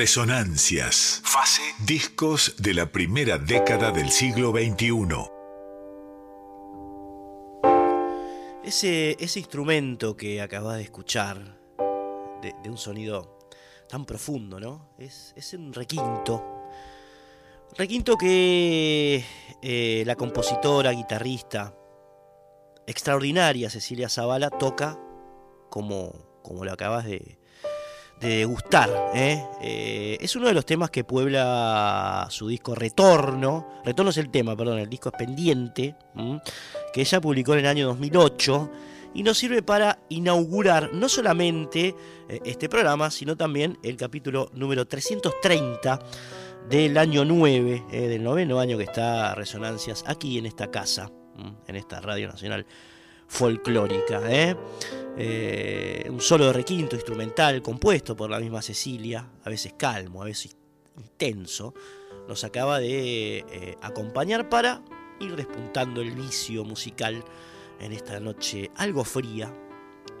Resonancias. Fase. Discos de la primera década del siglo XXI. Ese, ese instrumento que acabas de escuchar, de, un sonido tan profundo, ¿no? Es, es un requinto. Requinto que eh, la compositora, guitarrista, extraordinaria Cecilia Zavala toca como, como lo acabas de, de gustar. ¿eh? Eh, es uno de los temas que puebla su disco Retorno. Retorno es el tema, perdón, el disco es Pendiente, que ella publicó en el año 2008 y nos sirve para inaugurar no solamente eh, este programa, sino también el capítulo número 330 del año 9, del noveno año que está Resonancias aquí en esta casa, en esta Radio Nacional folclórica. ¿eh? Eh, un solo de requinto instrumental compuesto por la misma Cecilia, a veces calmo, a veces intenso, nos acaba de eh, acompañar para ir despuntando el vicio musical en esta noche algo fría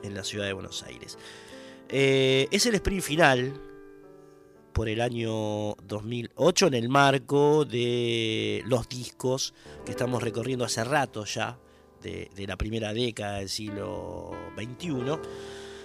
en la ciudad de Buenos Aires. es el sprint final por el año 2008 en el marco de los discos que estamos recorriendo hace rato ya de, la primera década del siglo XXI.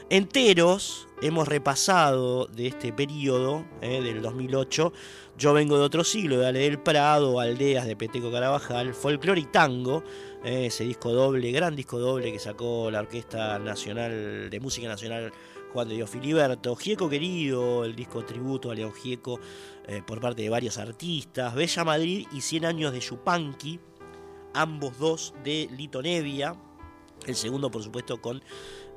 Enteros hemos repasado de este periodo, eh, del 2008, Yo vengo de otro siglo, de Ale del Prado, Aldeas de Peteco Carabajal, Folklore y Tango, eh, ese disco doble, gran disco doble que sacó la Orquesta Nacional de Música Nacional Juan de Dios Filiberto, Gieco Querido, el disco tributo a León Gieco eh, por parte de varios artistas, Bella Madrid y 100 años de Yupanqui, ambos dos de Lito Nevia. El segundo, por supuesto, con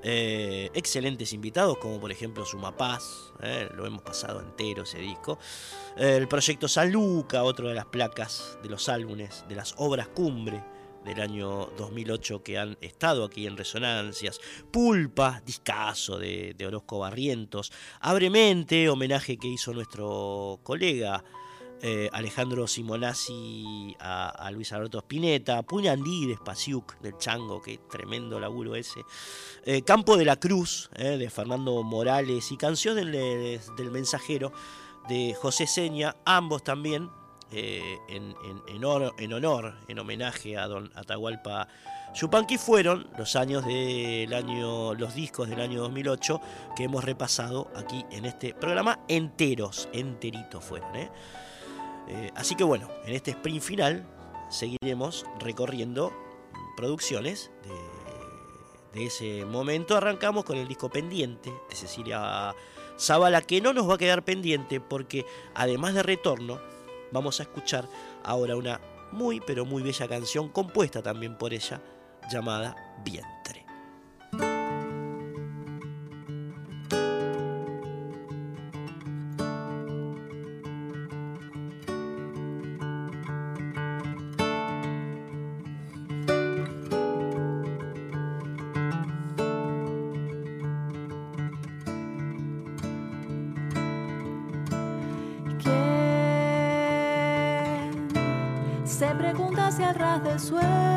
eh, excelentes invitados, como por ejemplo Sumapaz, eh, lo hemos pasado entero ese disco. el proyecto Saluca, otro de las placas de los álbumes, de las obras cumbre del año 2008 que han estado aquí en Resonancias. Pulpa, discaso de, de Orozco Barrientos. Abremente, homenaje que hizo nuestro colega eh, Alejandro Simonazzi a, Luis Alberto Spinetta, Puñandí de Spasiuk del Chango, qué tremendo laburo ese, eh, Campo de la Cruz eh, de Fernando Morales y Canción del, Mensajero de José Seña, ambos también en, honor, en, homenaje a don Atahualpa Yupanqui fueron los años del año, los discos del año 2008 que hemos repasado aquí en este programa enteros, enteritos fueron. Eh, así que bueno, en este sprint final seguiremos recorriendo producciones de, ese momento. Arrancamos con el disco pendiente de Cecilia Zavala, que no nos va a quedar pendiente porque además de retorno, vamos a escuchar ahora una muy pero muy bella canción compuesta también por ella llamada Vientre. de.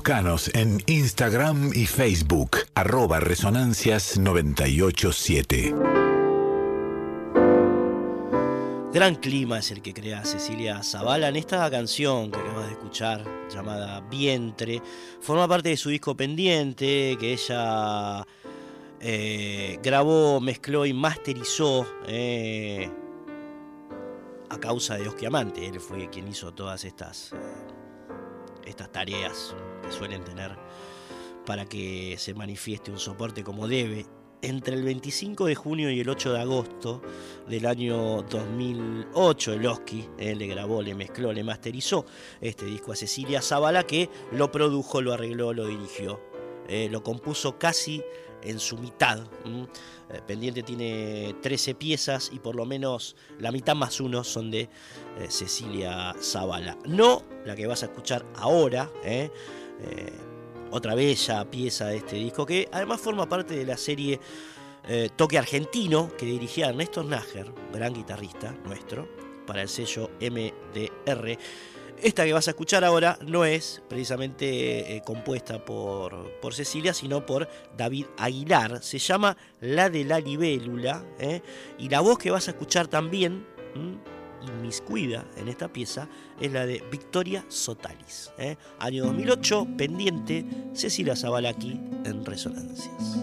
Na. Búscanos en Instagram y Facebook, arroba resonancias987. Gran clima es el que crea Cecilia Zavala en esta canción que acabas de escuchar, llamada Vientre. Forma parte de su disco pendiente que ella eh, grabó, mezcló y masterizó eh, a causa de Osquiamante. Él fue quien hizo todas estas, eh, estas tareas que suelen tener para que se manifieste un soporte como debe. Entre el 25 de junio y el 8 de agosto del año 2008, el Oski le grabó, le mezcló, le masterizó este disco a Cecilia Zavala, que lo produjo, lo arregló, lo dirigió. Eh, lo compuso casi en su mitad. Eh, Pendiente tiene 13 piezas y por lo menos la mitad más uno son de eh, Cecilia Zavala. No la que vas a escuchar ahora, ¿eh? Otra bella pieza de este disco que además forma parte de la serie eh, Toque Argentino que dirigía Ernesto Nájer, gran guitarrista nuestro, para el sello MDR. Esta que vas a escuchar ahora no es precisamente eh, compuesta por, por Cecilia, sino por David Aguilar. Se llama La de la Libélula. Y la voz que vas a escuchar también. Inmiscuida en esta pieza, es la de Victoria Sotalis. ¿eh? Año 2008, pendiente, Cecilia Zavala aquí en Resonancias.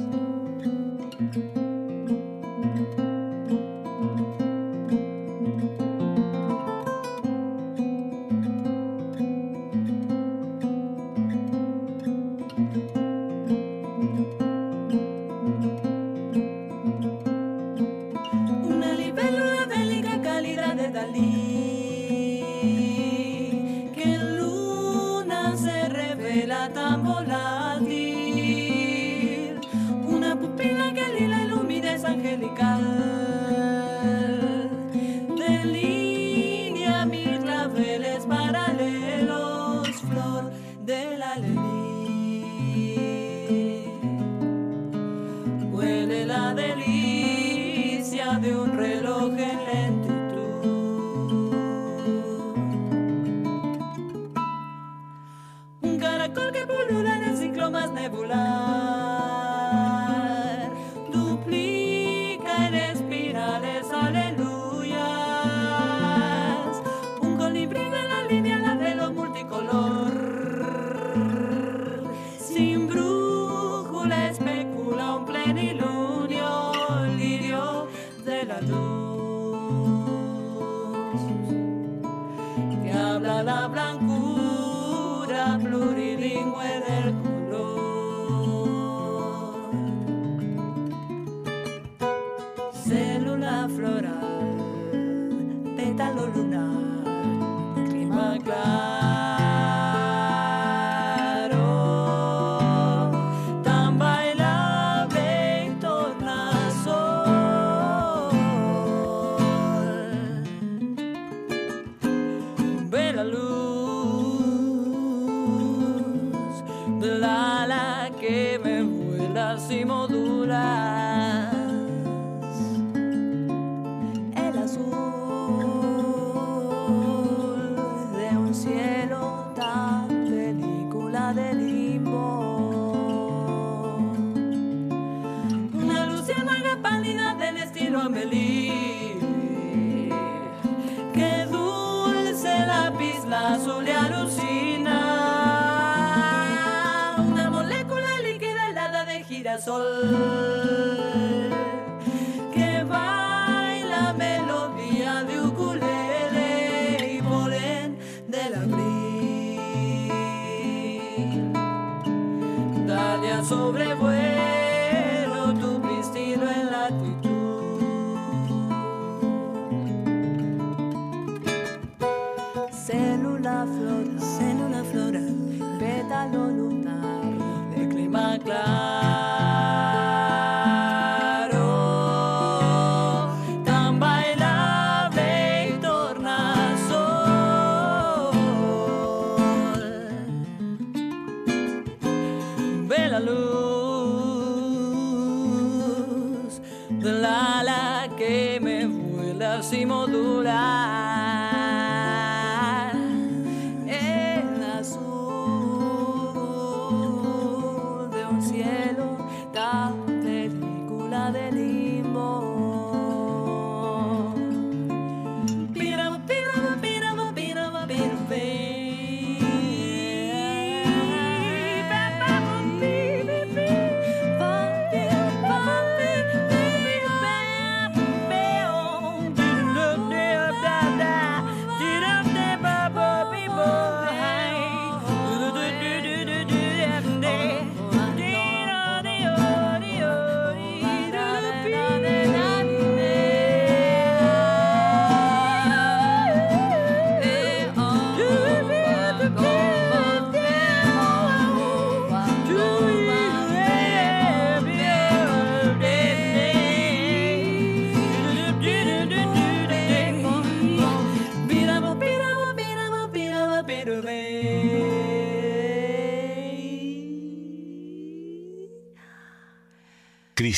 Lunar, clima claro,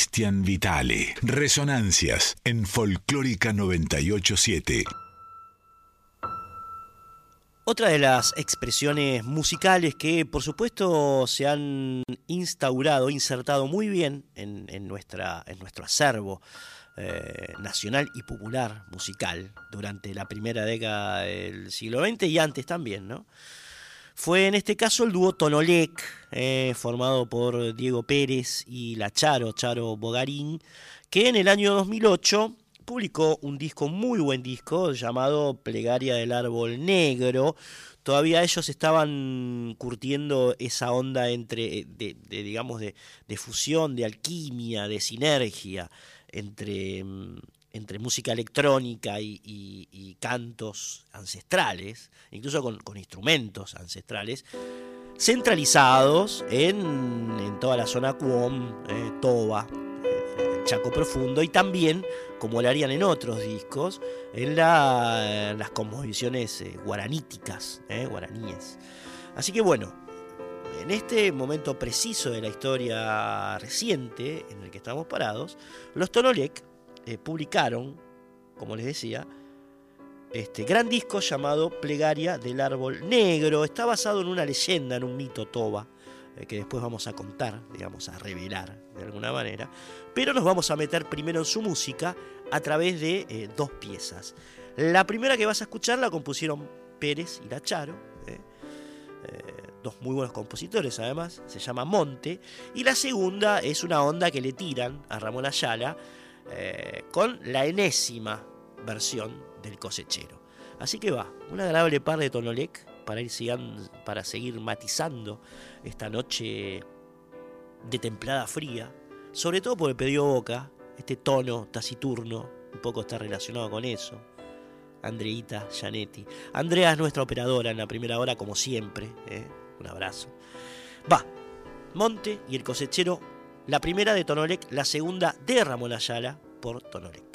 Cristian Vitale. Resonancias en Folclórica 987. Otra de las expresiones musicales que por supuesto se han instaurado, insertado muy bien en, nuestra, en nuestro acervo eh, nacional y popular musical durante la primera década del siglo XX y antes también, ¿no? Fue en este caso el dúo Tonolec, eh, formado por Diego Pérez y la Charo, Charo Bogarín, que en el año 2008 publicó un disco, muy buen disco, llamado Plegaria del Árbol Negro. Todavía ellos estaban curtiendo esa onda entre, de, de, digamos, de, de, fusión, de alquimia, de sinergia entre, entre música electrónica y, cantos ancestrales, incluso con, instrumentos ancestrales centralizados en, en, toda la zona Cuom, eh, Toba, eh, Chaco Profundo y también, como lo harían en otros discos, en, la, en las composiciones eh, guaraníticas, guaraníes. Así que bueno, en este momento preciso de la historia reciente en el que estamos parados, los Tonolec publicaron, como les decía, este gran disco llamado Plegaria del Árbol Negro. Está basado en una leyenda, en un mito toba, eh, que después vamos a contar, digamos, a revelar de alguna manera. Pero nos vamos a meter primero en su música a través de eh, dos piezas. La primera que vas a escuchar la compusieron Pérez y La Charo. Eh, dos muy buenos compositores además, se llama Monte. Y la segunda es una onda que le tiran a Ramón Ayala con la enésima versión del cosechero. Así que va, un agradable par de Tonolec para, ir para seguir matizando esta noche de templada fría, sobre todo por el pedido boca, este tono taciturno, un poco está relacionado con eso. Andreita Gianetti. Andrea es nuestra operadora en la primera hora, como siempre. ¿eh? Un abrazo. Va, Monte y el cosechero, la primera de Tonolec, la segunda de Ramón Ayala por Tonolec.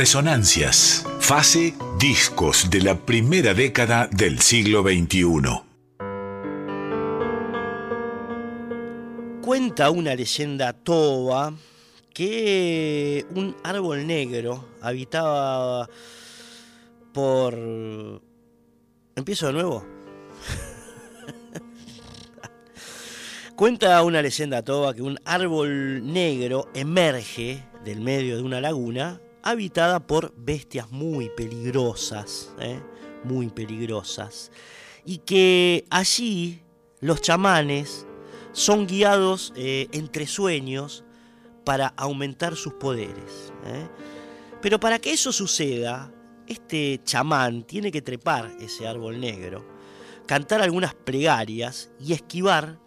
Resonancias, fase discos de la primera década del siglo XXI. Cuenta una leyenda toba que un árbol negro habitaba por... ¿Empiezo de nuevo? Cuenta una leyenda toba que un árbol negro emerge del medio de una laguna habitada por bestias muy peligrosas, ¿eh? muy peligrosas, y que allí los chamanes son guiados eh, entre sueños para aumentar sus poderes. ¿eh? Pero para que eso suceda, este chamán tiene que trepar ese árbol negro, cantar algunas plegarias y esquivar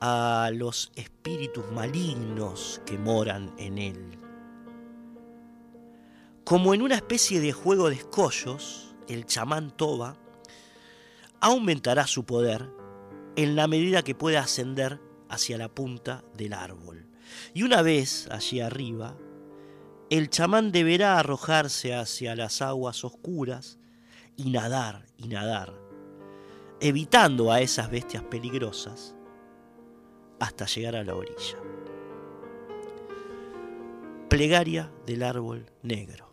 a los espíritus malignos que moran en él. Como en una especie de juego de escollos, el chamán Toba aumentará su poder en la medida que pueda ascender hacia la punta del árbol. Y una vez allí arriba, el chamán deberá arrojarse hacia las aguas oscuras y nadar y nadar, evitando a esas bestias peligrosas hasta llegar a la orilla. Plegaria del árbol negro.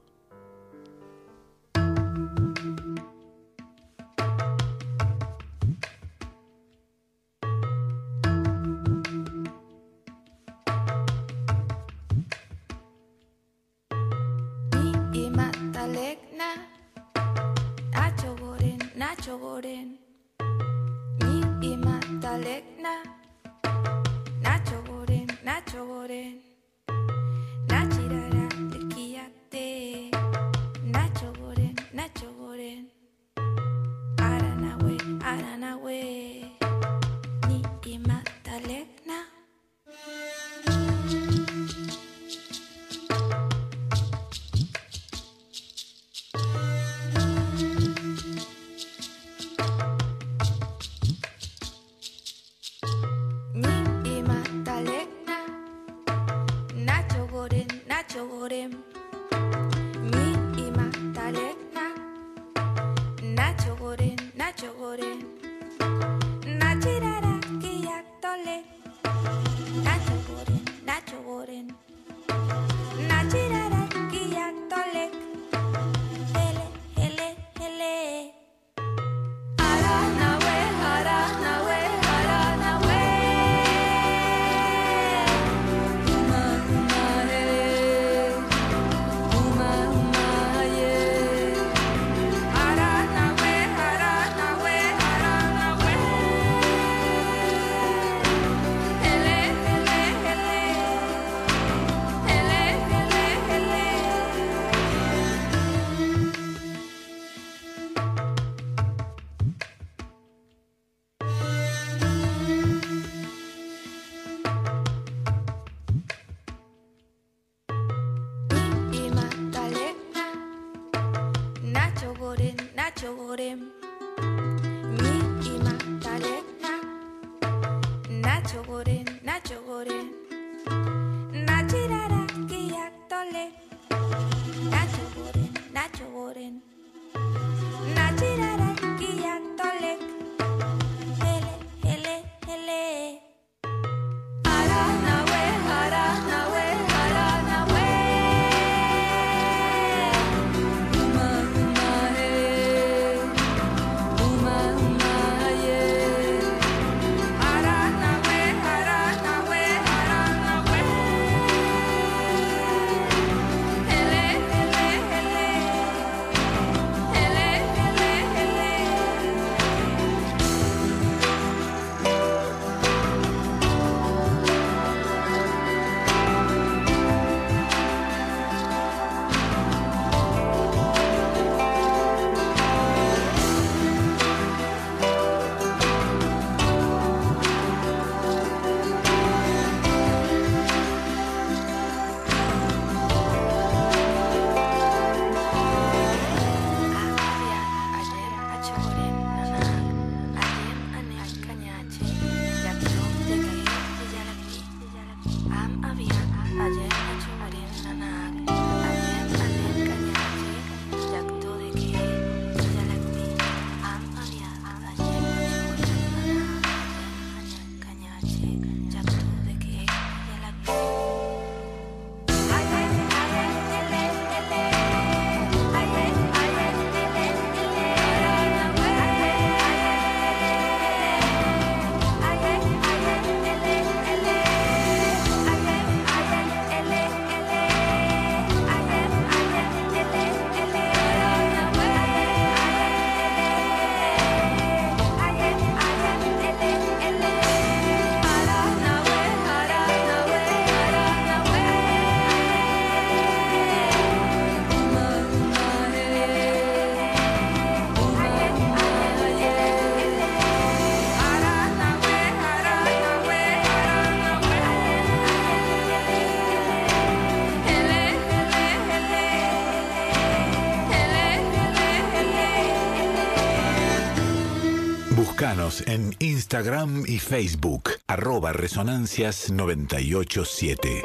En Instagram y Facebook, arroba Resonancias 987.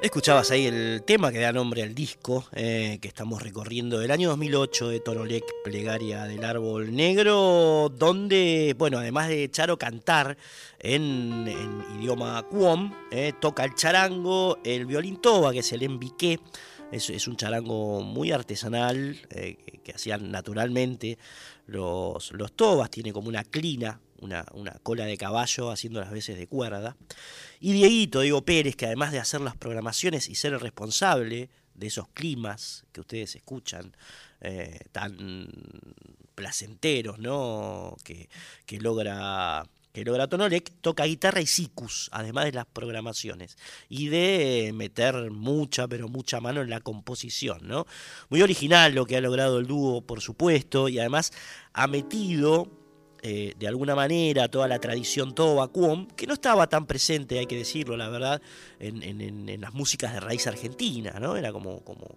Escuchabas ahí el tema que da nombre al disco eh, que estamos recorriendo del año 2008 de Tonolec, Plegaria del Árbol Negro, donde, bueno, además de Charo cantar en, en idioma cuom, eh, toca el charango, el violín toba, que es el embiqué, es, es un charango muy artesanal eh, que, hacían naturalmente los, los tobas, tiene como una clina, una, una cola de caballo haciendo las veces de cuerda. Y Dieguito, Diego Pérez, que además de hacer las programaciones y ser el responsable de esos climas que ustedes escuchan, eh, tan placenteros, ¿no? Que, que logra que logra Tonolec, toca guitarra y sicus, además de las programaciones, y de meter mucha, pero mucha mano en la composición, ¿no? Muy original lo que ha logrado el dúo, por supuesto, y además ha metido eh, de alguna manera toda la tradición toba cuom, que no estaba tan presente, hay que decirlo, la verdad, en, las músicas de raíz argentina, ¿no? Era como, como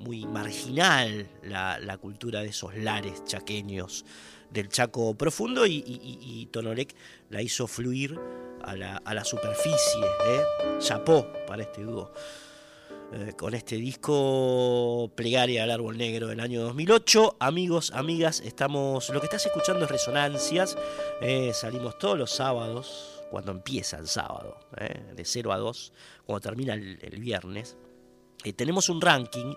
muy marginal la cultura de esos lares chaqueños del Chaco profundo y, y- Tonolec la hizo fluir a la, a la superficie, ¿eh? Chapó para este dúo eh, con este disco Plegaria al Árbol Negro del año 2008. Amigos, amigas, estamos. Lo que estás escuchando es Resonancias. eh, salimos todos los sábados, cuando empieza el sábado, de 0 a 2, cuando termina el, el viernes. Tenemos un ranking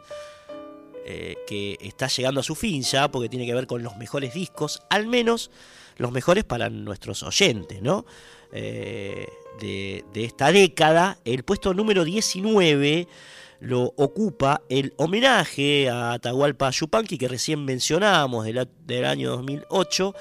eh, que está llegando a su fin ya, porque tiene que ver con los mejores discos, al menos los mejores para nuestros oyentes, ¿no? Eh, de, de esta década, el puesto número 19 lo ocupa el homenaje a Atahualpa Yupanqui que recién mencionábamos del, del año 2008,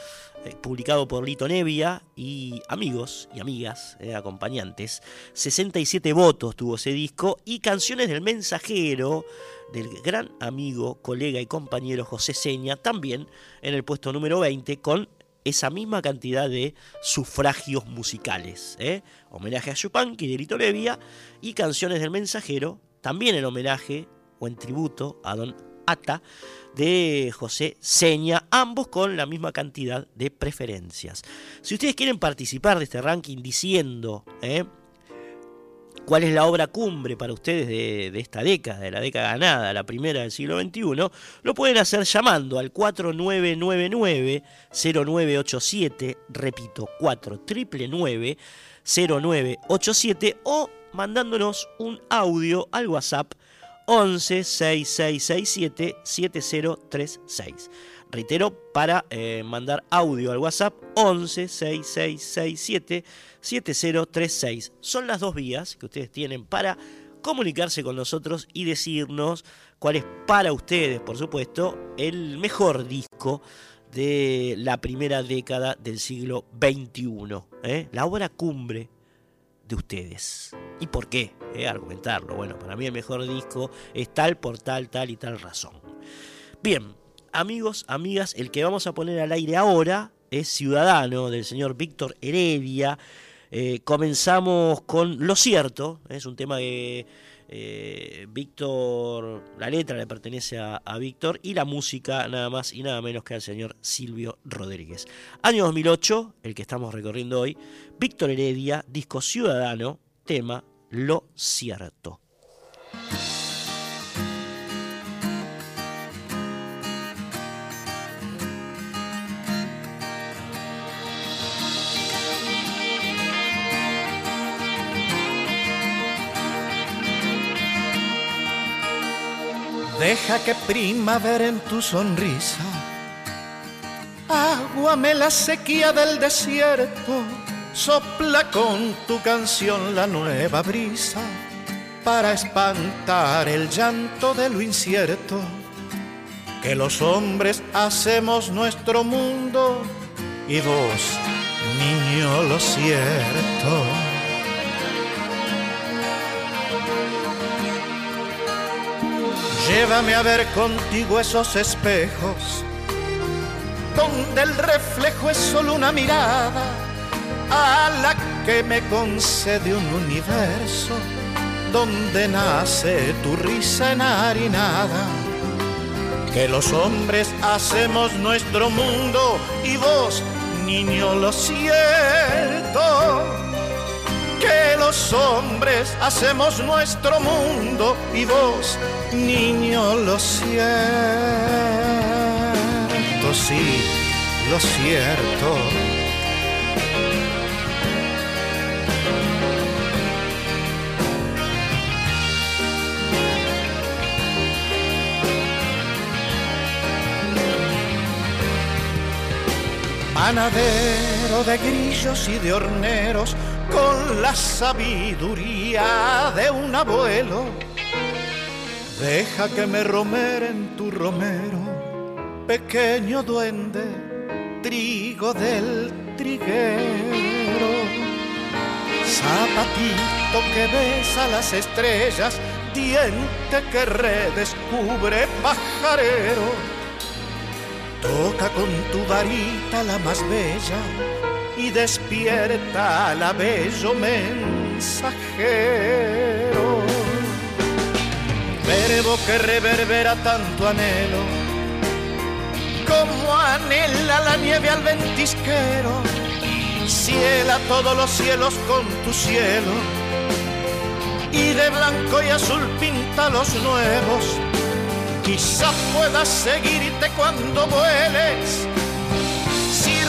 eh, publicado por Lito Nevia y amigos y amigas, eh, acompañantes. 67 votos tuvo ese disco y canciones del mensajero del gran amigo, colega y compañero José Seña, también en el puesto número 20 con esa misma cantidad de sufragios musicales. ¿eh? Homenaje a Yupanqui de Lito Nevia y canciones del mensajero, también en homenaje o en tributo a Don Ata de José Seña, ambos con la misma cantidad de preferencias. Si ustedes quieren participar de este ranking diciendo ¿eh? cuál es la obra cumbre para ustedes de, esta década, de la década ganada, la primera del siglo XXI, lo pueden hacer llamando al 4999-0987, repito, 4999-0987 o mandándonos un audio al WhatsApp 11 6667 7036. Reitero, para eh, mandar audio al WhatsApp 11 6667 7036. Son las dos vías que ustedes tienen para comunicarse con nosotros y decirnos cuál es para ustedes, por supuesto, el mejor disco de la primera década del siglo XXI. ¿eh? La obra cumbre de ustedes. ¿Y por qué? Eh, argumentarlo. Bueno, para mí el mejor disco es tal por tal, tal y tal razón. Bien, amigos, amigas, el que vamos a poner al aire ahora es Ciudadano del señor Víctor Heredia. Eh, comenzamos con Lo Cierto, es un tema que eh, Víctor, la letra le pertenece a, a Víctor y la música nada más y nada menos que al señor Silvio Rodríguez. Año 2008, el que estamos recorriendo hoy, Víctor Heredia, disco Ciudadano, tema Lo Cierto. Deja que primavera en tu sonrisa aguame la sequía del desierto, sopla con tu canción la nueva brisa para espantar el llanto de lo incierto. Que los hombres hacemos nuestro mundo y vos, niño, lo cierto. Llévame a ver contigo esos espejos, donde el reflejo es solo una mirada a la que me concede un universo, donde nace tu risa enharinada. Que los hombres hacemos nuestro mundo y vos, niño, lo siento. que los hombres hacemos nuestro mundo y vos, niño, lo cierto, sí, lo cierto. Panadero de grillos y de horneros con la sabiduría de un abuelo. Deja que me romere en tu romero, pequeño duende, trigo del triguero. Zapatito que besa las estrellas, diente que redescubre pajarero. Toca con tu varita la más bella y despierta al bello mensajero. Verbo que reverbera tanto anhelo, como anhela la nieve al ventisquero, ciela todos los cielos con tu cielo, y de blanco y azul pinta los nuevos. Quizás puedas seguirte cuando vueles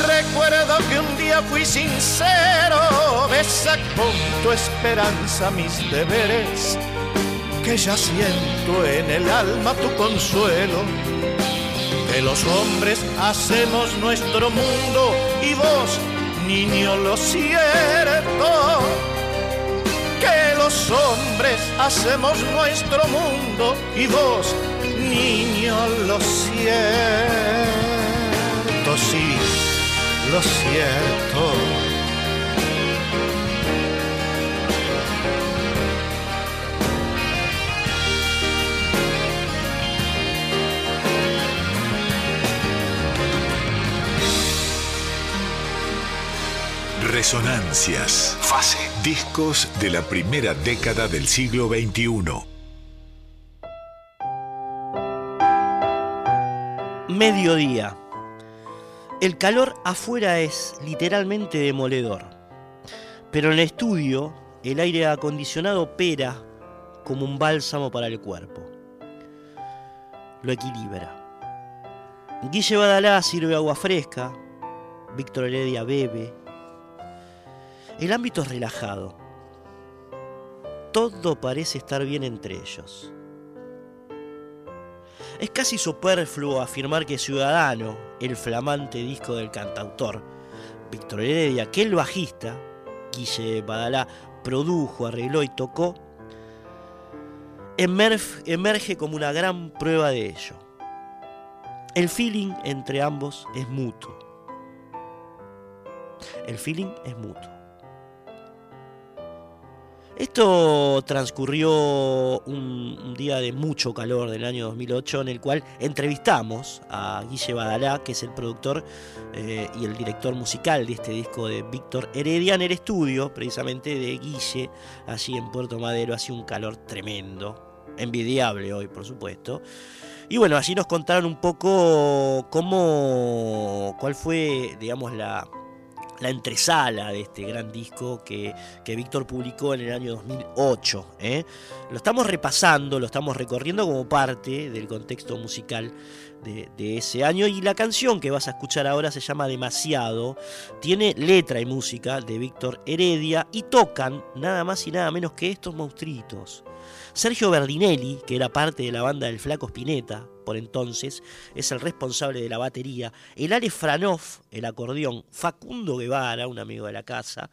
recuerdo que un día fui sincero, besa con tu esperanza mis deberes, que ya siento en el alma tu consuelo. Que los hombres hacemos nuestro mundo y vos, niño, lo cierto. Que los hombres hacemos nuestro mundo y vos, niño, lo cierto. Sí lo cierto. Resonancias. Fase. Discos de la primera década del siglo XXI. Mediodía. El calor afuera es literalmente demoledor, pero en el estudio el aire acondicionado opera como un bálsamo para el cuerpo. Lo equilibra. Guille Badalá sirve agua fresca, Víctor Heredia bebe. El ámbito es relajado. Todo parece estar bien entre ellos. Es casi superfluo afirmar que Ciudadano, el flamante disco del cantautor Víctor Heredia, que el bajista, Guille Badalá, produjo, arregló y tocó, emerge como una gran prueba de ello. El feeling entre ambos es mutuo. El feeling es mutuo. Esto transcurrió un, día de mucho calor del año 2008 en el cual entrevistamos a Guille Badalá, que es el productor eh, y el director musical de este disco de Víctor Heredia, en el estudio precisamente de Guille, allí en Puerto Madero. Hacía un calor tremendo, envidiable hoy, por supuesto. Y bueno, allí nos contaron un poco cómo, cuál fue, digamos, la, la entresala de este gran disco que, Víctor publicó en el año 2008. ¿eh? Lo estamos repasando, lo estamos recorriendo como parte del contexto musical de, de, ese año y la canción que vas a escuchar ahora se llama Demasiado, tiene letra y música de Víctor Heredia y tocan nada más y nada menos que estos monstruitos. Sergio Berdinelli, que era parte de la banda del Flaco Spinetta, por entonces, es el responsable de la batería, el Ale Franov, el acordeón, Facundo Guevara, un amigo de la casa,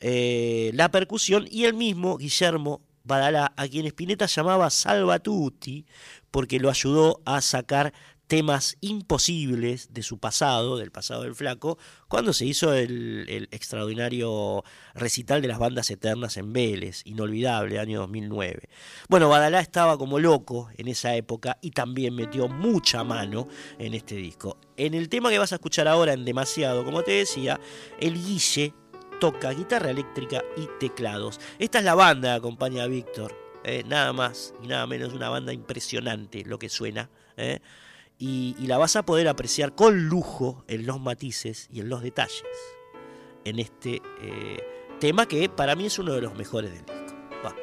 eh, la percusión y el mismo Guillermo Badalá, a quien Spinetta llamaba Salvatuti, porque lo ayudó a sacar temas imposibles de su pasado, del pasado del flaco, cuando se hizo el, extraordinario recital de las bandas eternas en Vélez, inolvidable, año 2009. Bueno, Badalá estaba como loco en esa época y también metió mucha mano en este disco. En el tema que vas a escuchar ahora, en Demasiado, como te decía, el Guille toca guitarra eléctrica y teclados. Esta es la banda que acompaña a Víctor. Eh, nada más y nada menos una banda impresionante lo que suena. Eh y, la vas a poder apreciar con lujo en los matices y en los detalles en este eh, tema que para mí es uno de los mejores del disco. Va.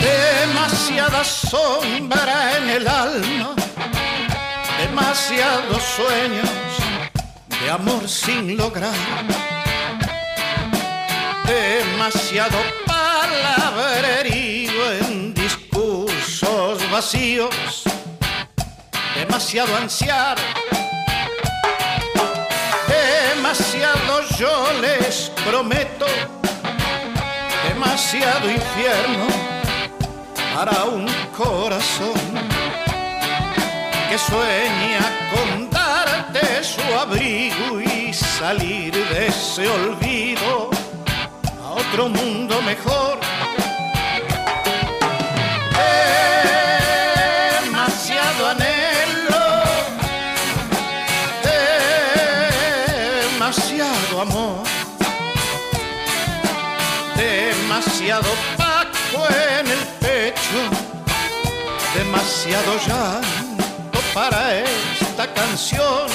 Demasiada sombra en el alma, demasiados sueños de amor sin lograr, demasiado palabrerío en discursos vacíos, demasiado ansiar, demasiado yo les prometo, demasiado infierno para un corazón que sueña con darte su abrigo y salir de ese olvido a otro mundo mejor. Demasiado anhelo, demasiado amor, demasiado paco en el pecho, demasiado llanto para esta canción.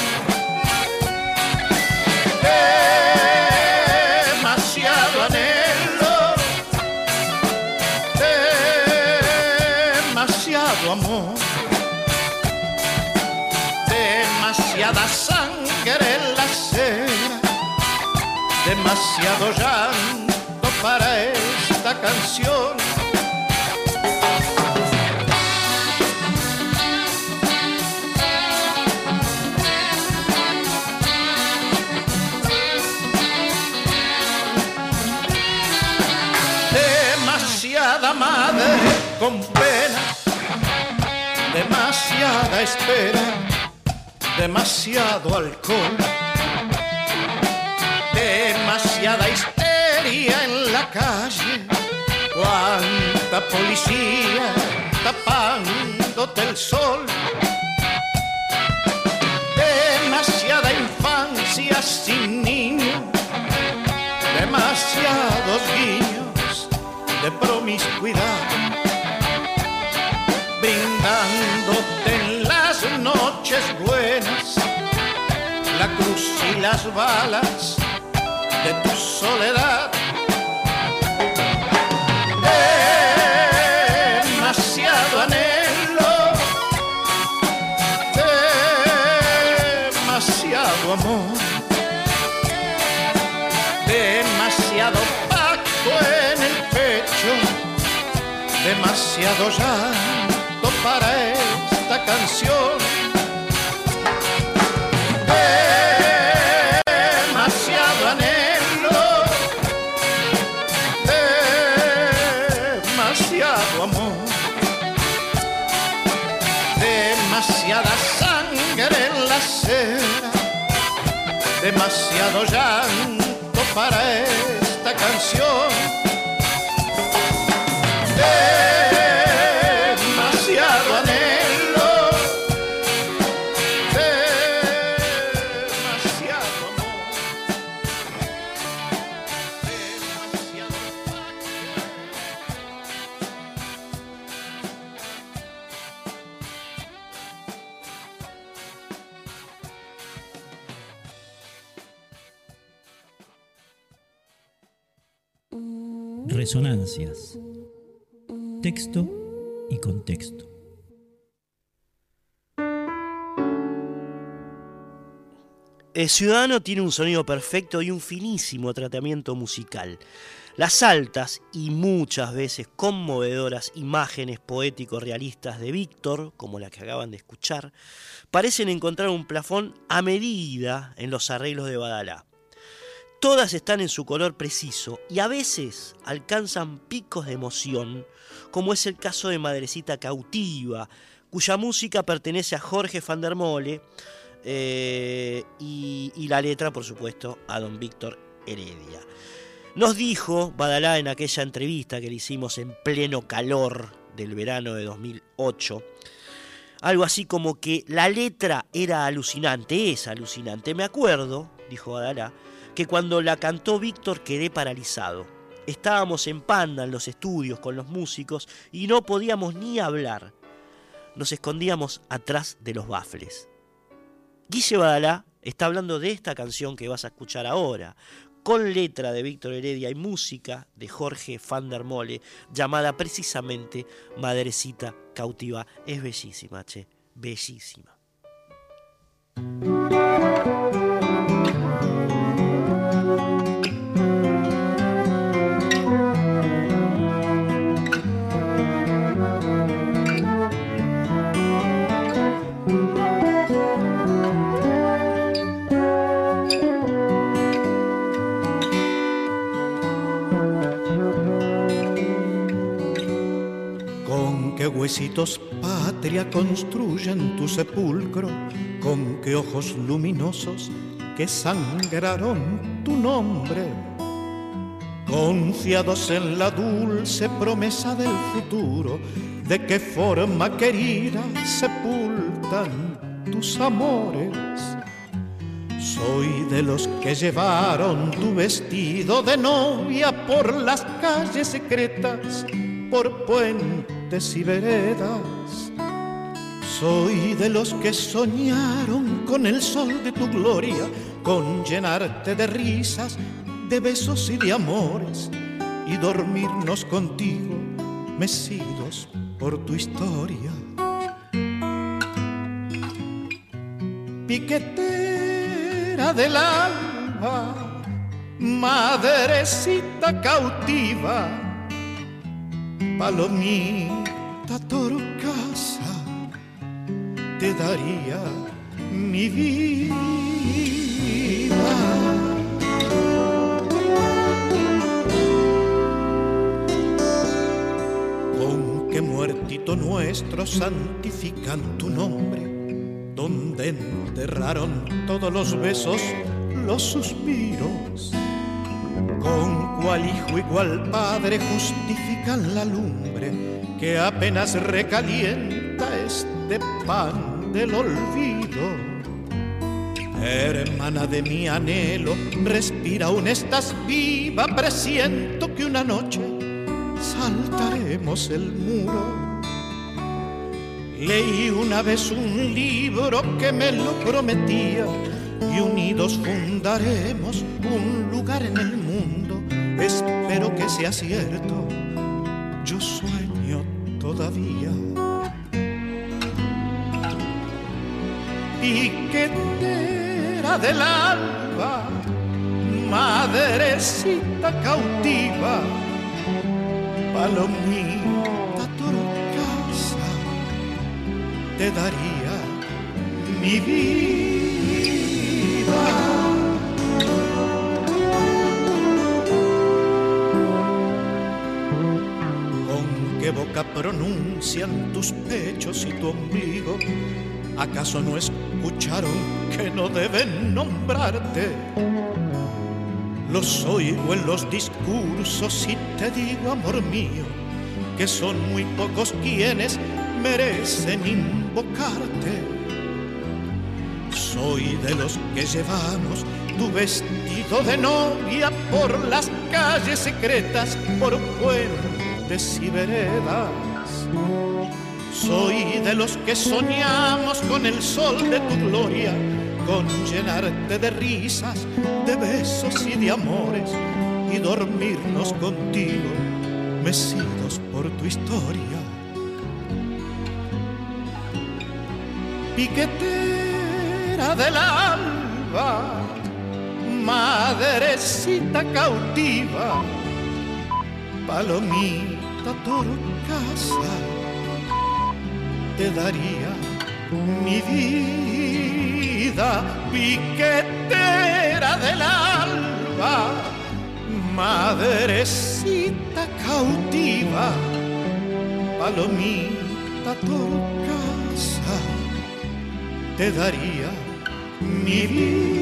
Demasiado anhelo, demasiado amor, demasiada sangre en la cera, demasiado llanto para esta canción. Demasiada espera, demasiado alcohol, demasiada histeria en la calle, cuánta policía tapándote el sol. Noches buenas la cruz y las balas de tu soledad. Demasiado anhelo, demasiado amor, demasiado pacto en el pecho, demasiado llanto para esta canción. Demasiado llanto para esta canción. Resonancias. Texto y contexto. El Ciudadano tiene un sonido perfecto y un finísimo tratamiento musical. Las altas y muchas veces conmovedoras imágenes poéticos realistas de Víctor, como la que acaban de escuchar, parecen encontrar un plafón a medida en los arreglos de Badalá. Todas están en su color preciso y a veces alcanzan picos de emoción, como es el caso de Madrecita Cautiva, cuya música pertenece a Jorge van der Mole eh, y, y la letra, por supuesto, a don Víctor Heredia. Nos dijo Badalá en aquella entrevista que le hicimos en pleno calor del verano de 2008, algo así como que la letra era alucinante, es alucinante. Me acuerdo, dijo Badalá, que cuando la cantó Víctor quedé paralizado. Estábamos en panda en los estudios con los músicos y no podíamos ni hablar. Nos escondíamos atrás de los bafles. Guille Badalá está hablando de esta canción que vas a escuchar ahora, con letra de Víctor Heredia y música de Jorge van der Mole, llamada precisamente Madrecita Cautiva. Es bellísima, che, bellísima. Qué huesitos patria construyen tu sepulcro, con qué ojos luminosos que sangraron tu nombre, confiados en la dulce promesa del futuro, de qué forma querida sepultan tus amores. Soy de los que llevaron tu vestido de novia por las calles secretas, por puentes y veredas. Soy de los que soñaron con el sol de tu gloria, con llenarte de risas, de besos y de amores, y dormirnos contigo, mecidos por tu historia. Piquetera del alma, madrecita cautiva, palomita torcasa, te daría mi vida. Con qué muertito nuestro santifican tu nombre, donde enterraron todos los besos, los suspiros. Con cuál hijo y cuál padre justifican la lumbre que apenas recalienta este pan del olvido. Hermana de mi anhelo, respira aún estás viva, presiento que una noche saltaremos el muro. Leí una vez un libro que me lo prometía y unidos fundaremos un lugar en el mundo. Espero que sea cierto, yo sueño todavía. Piquetera del alba, madrecita cautiva, palomita torcasa, te daría mi vida. Qué boca pronuncian tus pechos y tu ombligo? ¿Acaso no escucharon que no deben nombrarte? Los oigo en los discursos y te digo, amor mío, que son muy pocos quienes merecen invocarte. Soy de los que llevamos tu vestido de novia por las calles secretas, por puentes y veredas. Soy de los que soñamos con el sol de tu gloria, con llenarte de risas, de besos y de amores, y dormirnos contigo, mecidos por tu historia. Piquetera del alba, madrecita cautiva, palomita torcasa te daría mi vida, piquetera del alba, madrecita cautiva, palomita torcasa, te daría mi vida.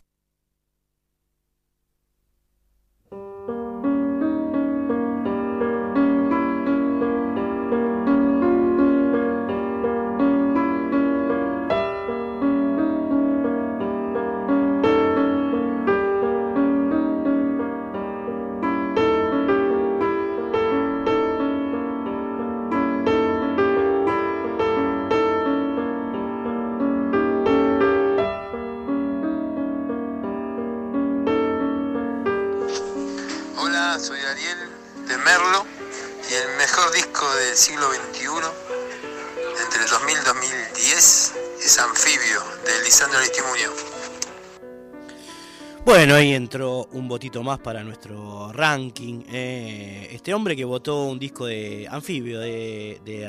Votito más para nuestro ranking. eh, este hombre que votó un disco de anfibio de, de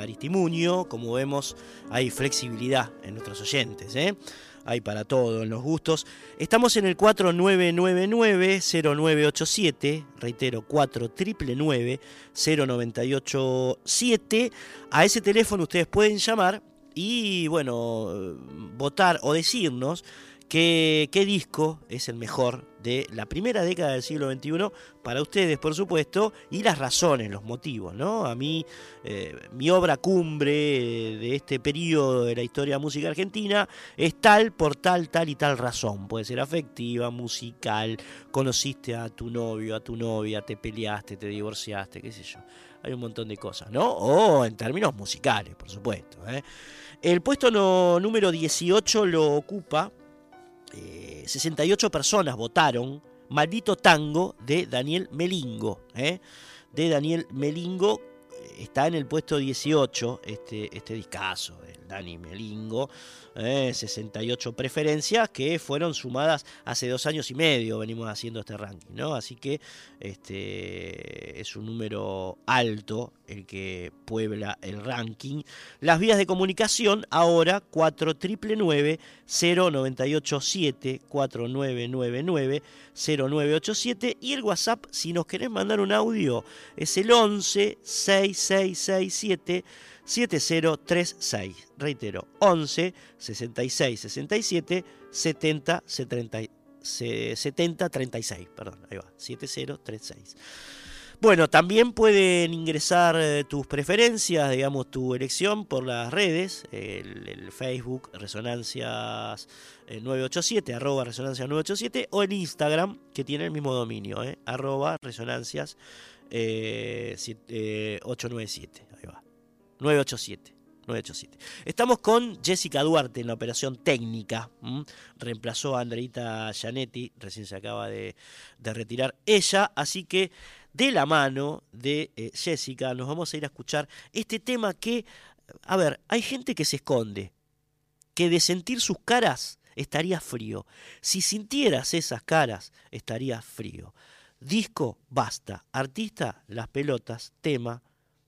como vemos, hay flexibilidad en nuestros oyentes. ¿eh? Hay para todo en los gustos. Estamos en el 4999-0987, reitero, 4999-0987. A ese teléfono ustedes pueden llamar y, bueno, votar o decirnos qué, qué disco es el mejor de la primera década del siglo XXI para ustedes, por supuesto, y las razones, los motivos, ¿no? A mí, eh, mi obra cumbre de este periodo de la historia de la música argentina es tal por tal, tal y tal razón. Puede ser afectiva, musical, conociste a tu novio, a tu novia, te peleaste, te divorciaste, qué sé yo. Hay un montón de cosas, ¿no? O en términos musicales, por supuesto. ¿eh? El puesto número 18 lo ocupa eh, 68 personas votaron Maldito Tango de Daniel Melingo. ¿eh? De Daniel Melingo eh, está en el puesto 18 este, este discazo Dani Melingo. ¿eh? 68 preferencias que fueron sumadas hace dos años y medio venimos haciendo este ranking, ¿no? Así que este es un número alto el que puebla el ranking. Las vías de comunicación ahora 4999 0987 4999 0987 y el WhatsApp si nos querés mandar un audio es el 11 6667 7036. Reitero, 11 66 67 70 70 70 36, perdón, ahí va, 7036. Bueno, también pueden ingresar eh, tus preferencias, digamos, tu elección por las redes, el, Facebook Resonancias eh, 987, arroba Resonancias 987, o el Instagram, que tiene el mismo dominio, eh, arroba Resonancias eh, siete- eh, 897, ahí va, 987. 987. Estamos con Jessica Duarte en la operación técnica. Reemplazó a Andreita Gianetti, recién se acaba de, de retirar ella. Así que de la mano de eh, Jessica nos vamos a ir a escuchar este tema que, a ver, hay gente que se esconde, que de sentir sus caras estaría frío. Si sintieras esas caras, estaría frío. Disco, basta. Artista, las pelotas. Tema,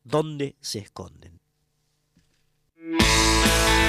¿dónde se esconden? Música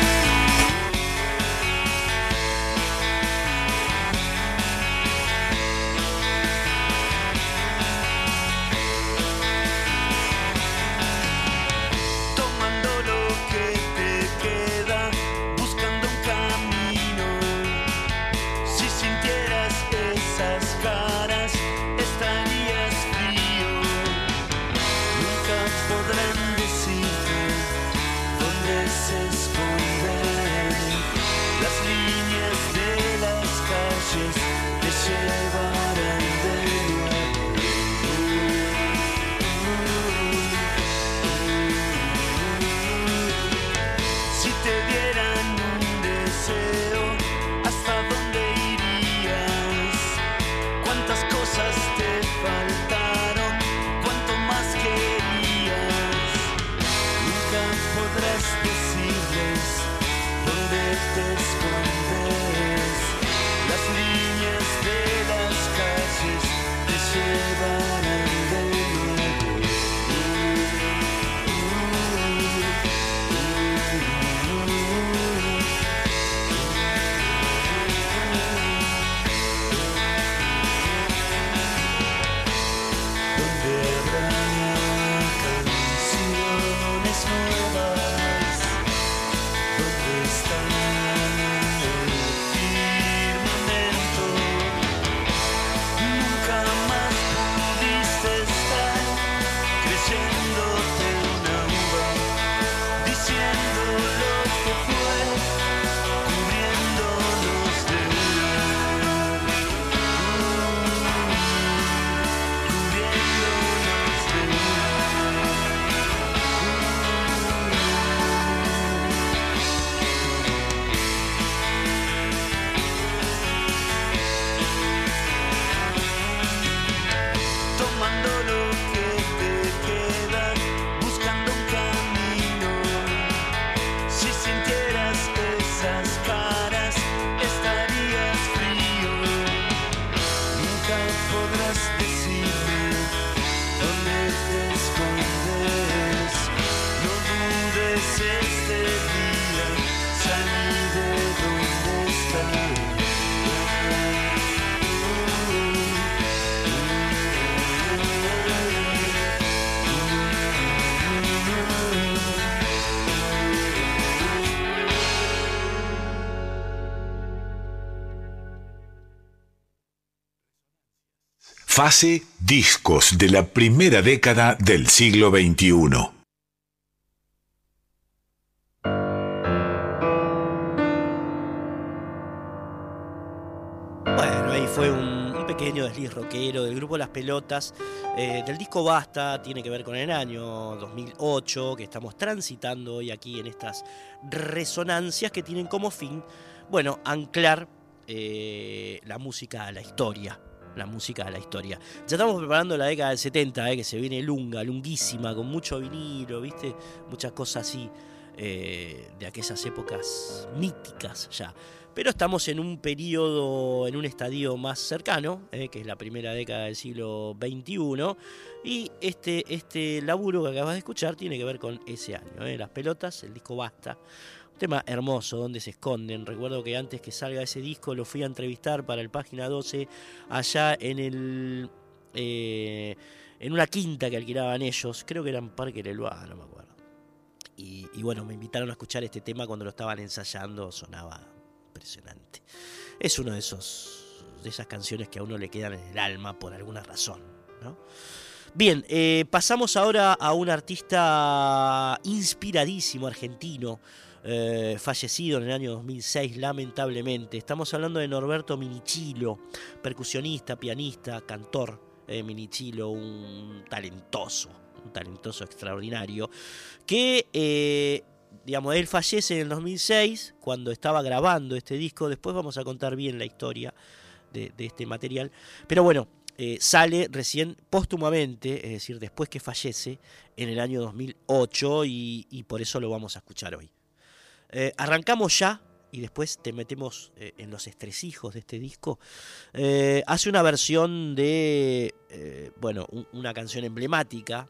Fase Discos de la primera década del siglo XXI. Bueno, ahí fue un, pequeño desliz rockero del grupo Las Pelotas, eh, del disco Basta, tiene que ver con el año 2008, que estamos transitando hoy aquí en estas resonancias que tienen como fin, bueno, anclar eh, la música a la historia. La música a la historia. Ya estamos preparando la década del 70, eh, que se viene lunga, lunguísima, con mucho vinilo, ¿viste? Muchas cosas así eh, de aquellas épocas míticas ya. Pero estamos en un periodo, en un estadio más cercano, eh, que es la primera década del siglo XXI, y este, este laburo que acabas de escuchar tiene que ver con ese año. Las pelotas, el disco Basta. Tema hermoso, donde se esconden. Recuerdo que antes que salga ese disco lo fui a entrevistar para el Página 12, allá en el... eh, en una quinta que alquilaban ellos, creo que era en Parque Leloa, no me acuerdo. Y, y bueno, me invitaron a escuchar este tema cuando lo estaban ensayando, sonaba impresionante. Es uno de esos de esas canciones que a uno le quedan en el alma por alguna razón, ¿no? Bien, eh, pasamos ahora a un artista inspiradísimo argentino, eh, fallecido en el año 2006, lamentablemente. Estamos hablando de Norberto Minichilo, percusionista, pianista, cantor. eh, Minichilo, un talentoso, un talentoso extraordinario, que eh, digamos, él fallece en el 2006 cuando estaba grabando este disco. Después vamos a contar bien la historia de, este material. Pero bueno, eh, sale recién póstumamente, es decir, después que fallece, en el año 2008 y, y por eso lo vamos a escuchar hoy. Eh, arrancamos ya y después te metemos eh, en los estresijos de este disco. Eh, hace una versión de, bueno, un- una canción emblemática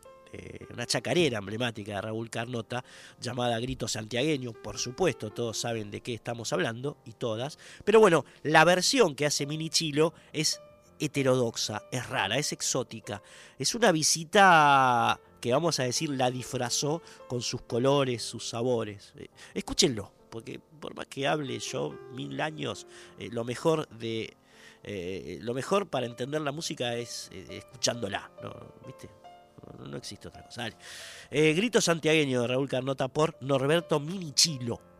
una chacarera emblemática de Raúl Carnota llamada Grito Santiagueño, por supuesto, todos saben de qué estamos hablando y todas, pero bueno, la versión que hace Mini Chilo es heterodoxa, es rara, es exótica, es una visita que vamos a decir la disfrazó con sus colores, sus sabores. Eh, escúchenlo, porque por más que hable yo mil años, eh, lo mejor de eh, lo mejor para entender la música es escuchándola, ¿no? ¿viste? No, no existe otra cosa. Grito santiagueño de Raúl Carnota por Norberto Minichilo.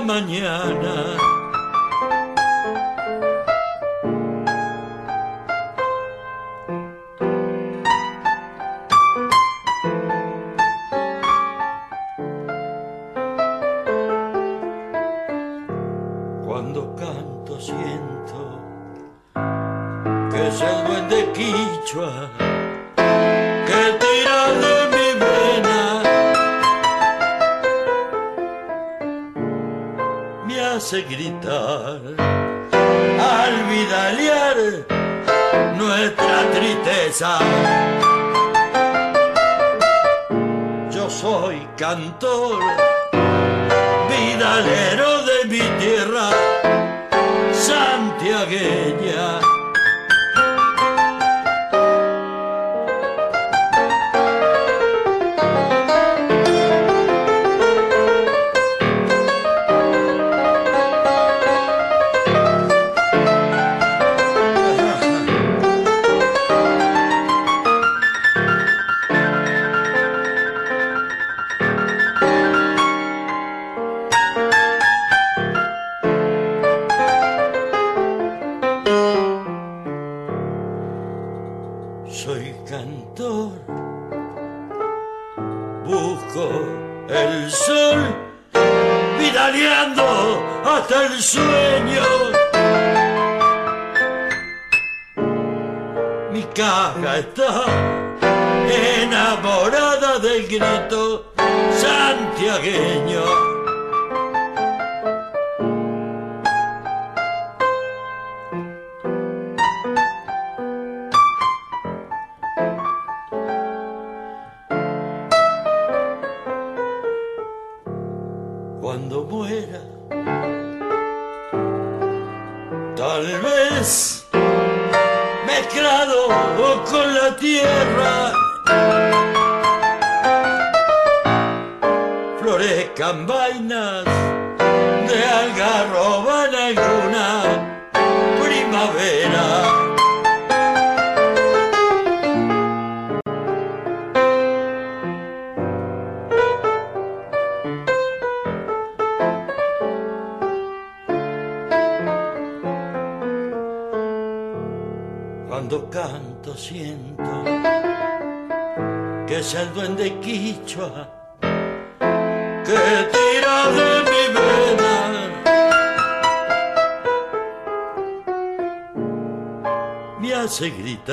Mañana. Cantor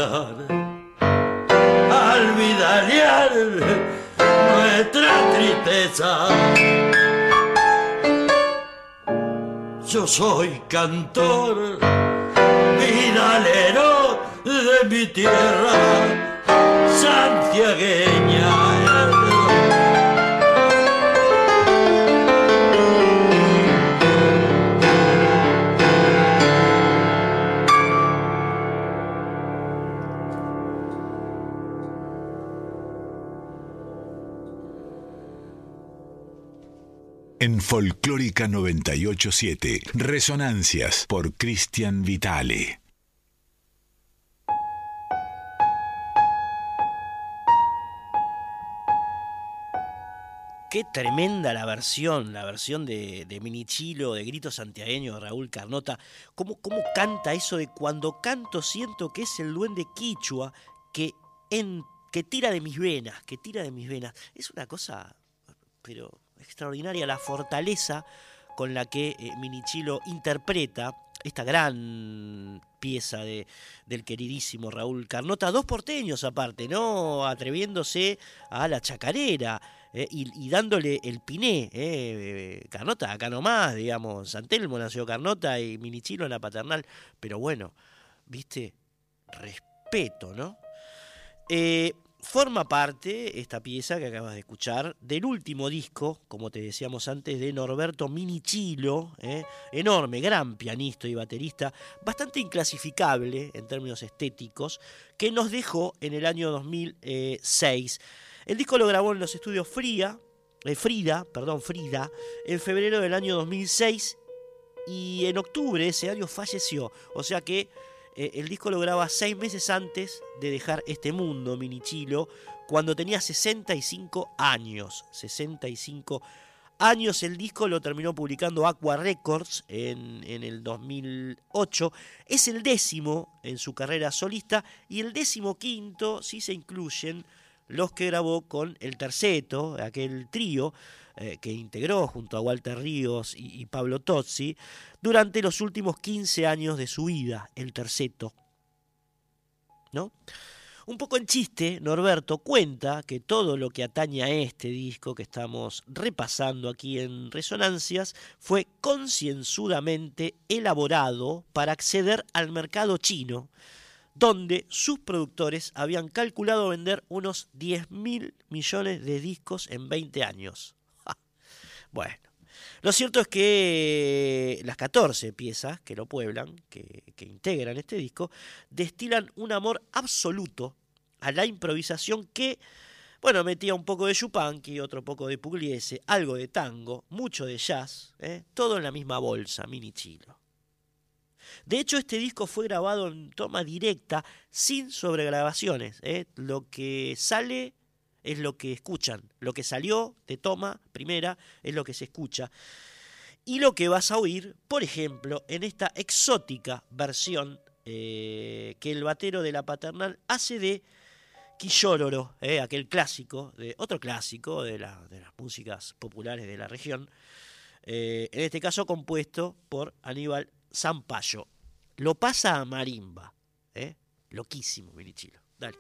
gritar al vidalear nuestra tristeza. Yo soy cantor, vidalero de mi tierra En Folclórica 987, Resonancias por Cristian Vitale. Qué tremenda la versión, la versión de, de Minichilo, de Grito Santiagueño de Raúl Carnota. ¿Cómo, ¿Cómo canta eso de cuando canto siento que es el duende quichua que, en, que tira de mis venas, que tira de mis venas? Es una cosa, pero extraordinaria, la fortaleza con la que eh, Minichilo interpreta esta gran pieza de, del queridísimo Raúl Carnota, dos porteños aparte, ¿no? Atreviéndose a la chacarera eh, y, dándole el piné. eh, Carnota, acá nomás, digamos, Santelmo nació Carnota y Minichilo en la paternal, pero bueno, viste, respeto, ¿no? Eh, forma parte esta pieza que acabas de escuchar del último disco, como te decíamos antes, de Norberto Minichilo, ¿eh? enorme, gran pianista y baterista, bastante inclasificable en términos estéticos, que nos dejó en el año 2006. El disco lo grabó en los estudios Fría, eh, Frida, perdón, Frida, en febrero del año 2006 y en octubre ese año falleció. O sea que eh, el disco lo graba seis meses antes de dejar este mundo, Minichilo, cuando tenía 65 años. 65 años el disco lo terminó publicando Aqua Records en, el 2008. Es el décimo en su carrera solista y el décimo quinto si se incluyen los que grabó con el terceto, aquel trío eh, que integró junto a Walter Ríos y, Pablo Tozzi durante los últimos 15 años de su vida, el terceto. ¿No? Un poco en chiste, Norberto cuenta que todo lo que atañe a este disco que estamos repasando aquí en Resonancias fue concienzudamente elaborado para acceder al mercado chino, donde sus productores habían calculado vender unos 10 mil millones de discos en 20 años. Bueno, lo cierto es que las 14 piezas que lo pueblan, que, integran este disco, destilan un amor absoluto a la improvisación que, bueno, metía un poco de Yupanqui, otro poco de Pugliese, algo de tango, mucho de jazz, ¿eh? todo en la misma bolsa, mini chilo. De hecho, este disco fue grabado en toma directa, sin sobregrabaciones. ¿eh? Lo que sale es lo que escuchan. Lo que salió de toma primera es lo que se escucha. Y lo que vas a oír, por ejemplo, en esta exótica versión eh, que el batero de la paternal hace de Quillororo, eh, aquel clásico, otro clásico de, de las músicas populares de la región, eh, en este caso compuesto por Aníbal Zampayo. Lo pasa a marimba, loquísimo, Minichilo. Dale.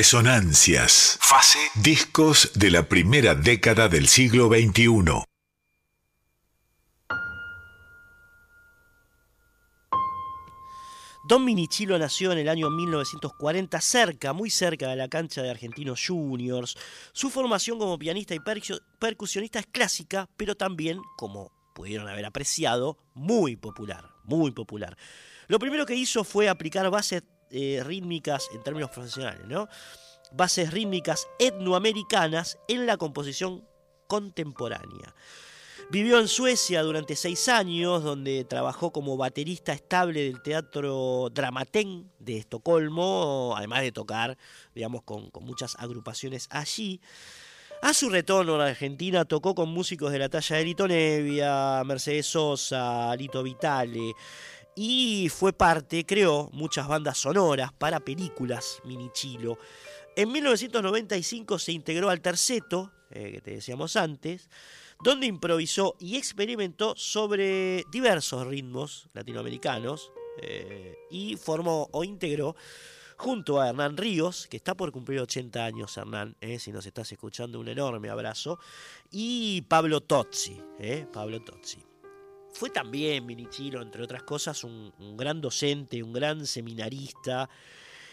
Resonancias. Fase. Discos de la primera década del siglo XXI. Don Minichilo nació en el año 1940 cerca, muy cerca de la cancha de Argentinos Juniors. Su formación como pianista y percu- percusionista es clásica, pero también, como pudieron haber apreciado, muy popular, muy popular. Lo primero que hizo fue aplicar bases eh, rítmicas en términos profesionales, ¿no? Bases rítmicas etnoamericanas en la composición contemporánea. Vivió en Suecia durante seis años, donde trabajó como baterista estable del Teatro Dramaten de Estocolmo, además de tocar, digamos, con, muchas agrupaciones allí. A su retorno a la Argentina tocó con músicos de la talla de Lito Nevia, Mercedes Sosa, Lito Vitale, y fue parte, creó muchas bandas sonoras para películas, Minichilo. En 1995 se integró al Terceto, eh, que te decíamos antes, donde improvisó y experimentó sobre diversos ritmos latinoamericanos eh, y formó o integró junto a Hernán Ríos, que está por cumplir 80 años, Hernán, eh, si nos estás escuchando, un enorme abrazo, y Pablo Tozzi, Pablo Tozzi. Fue también Minichilo, entre otras cosas, un, un gran docente, un gran seminarista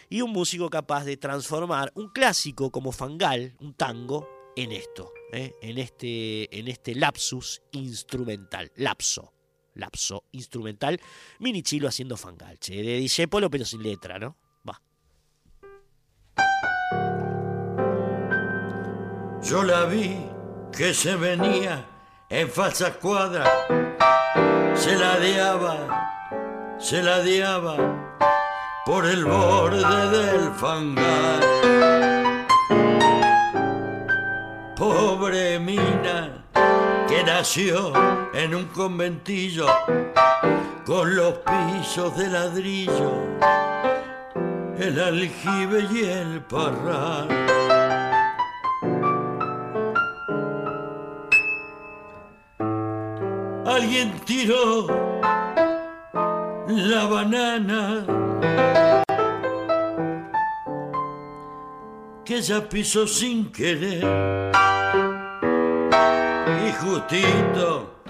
y un músico capaz de transformar un clásico como Fangal, un tango, en esto, ¿eh? en, este, en este lapsus instrumental, lapso, lapso instrumental, Minichilo haciendo Fangal, che, de Discepolo pero sin letra, ¿no? Va. Yo la vi que se venía en falsa cuadra, se ladeaba, se ladeaba por el borde del fangal. Pobre mina que nació en un conventillo con los pisos de ladrillo, el aljibe y el parral. Alguien tiró la banana que ella pisó sin querer. Y justito,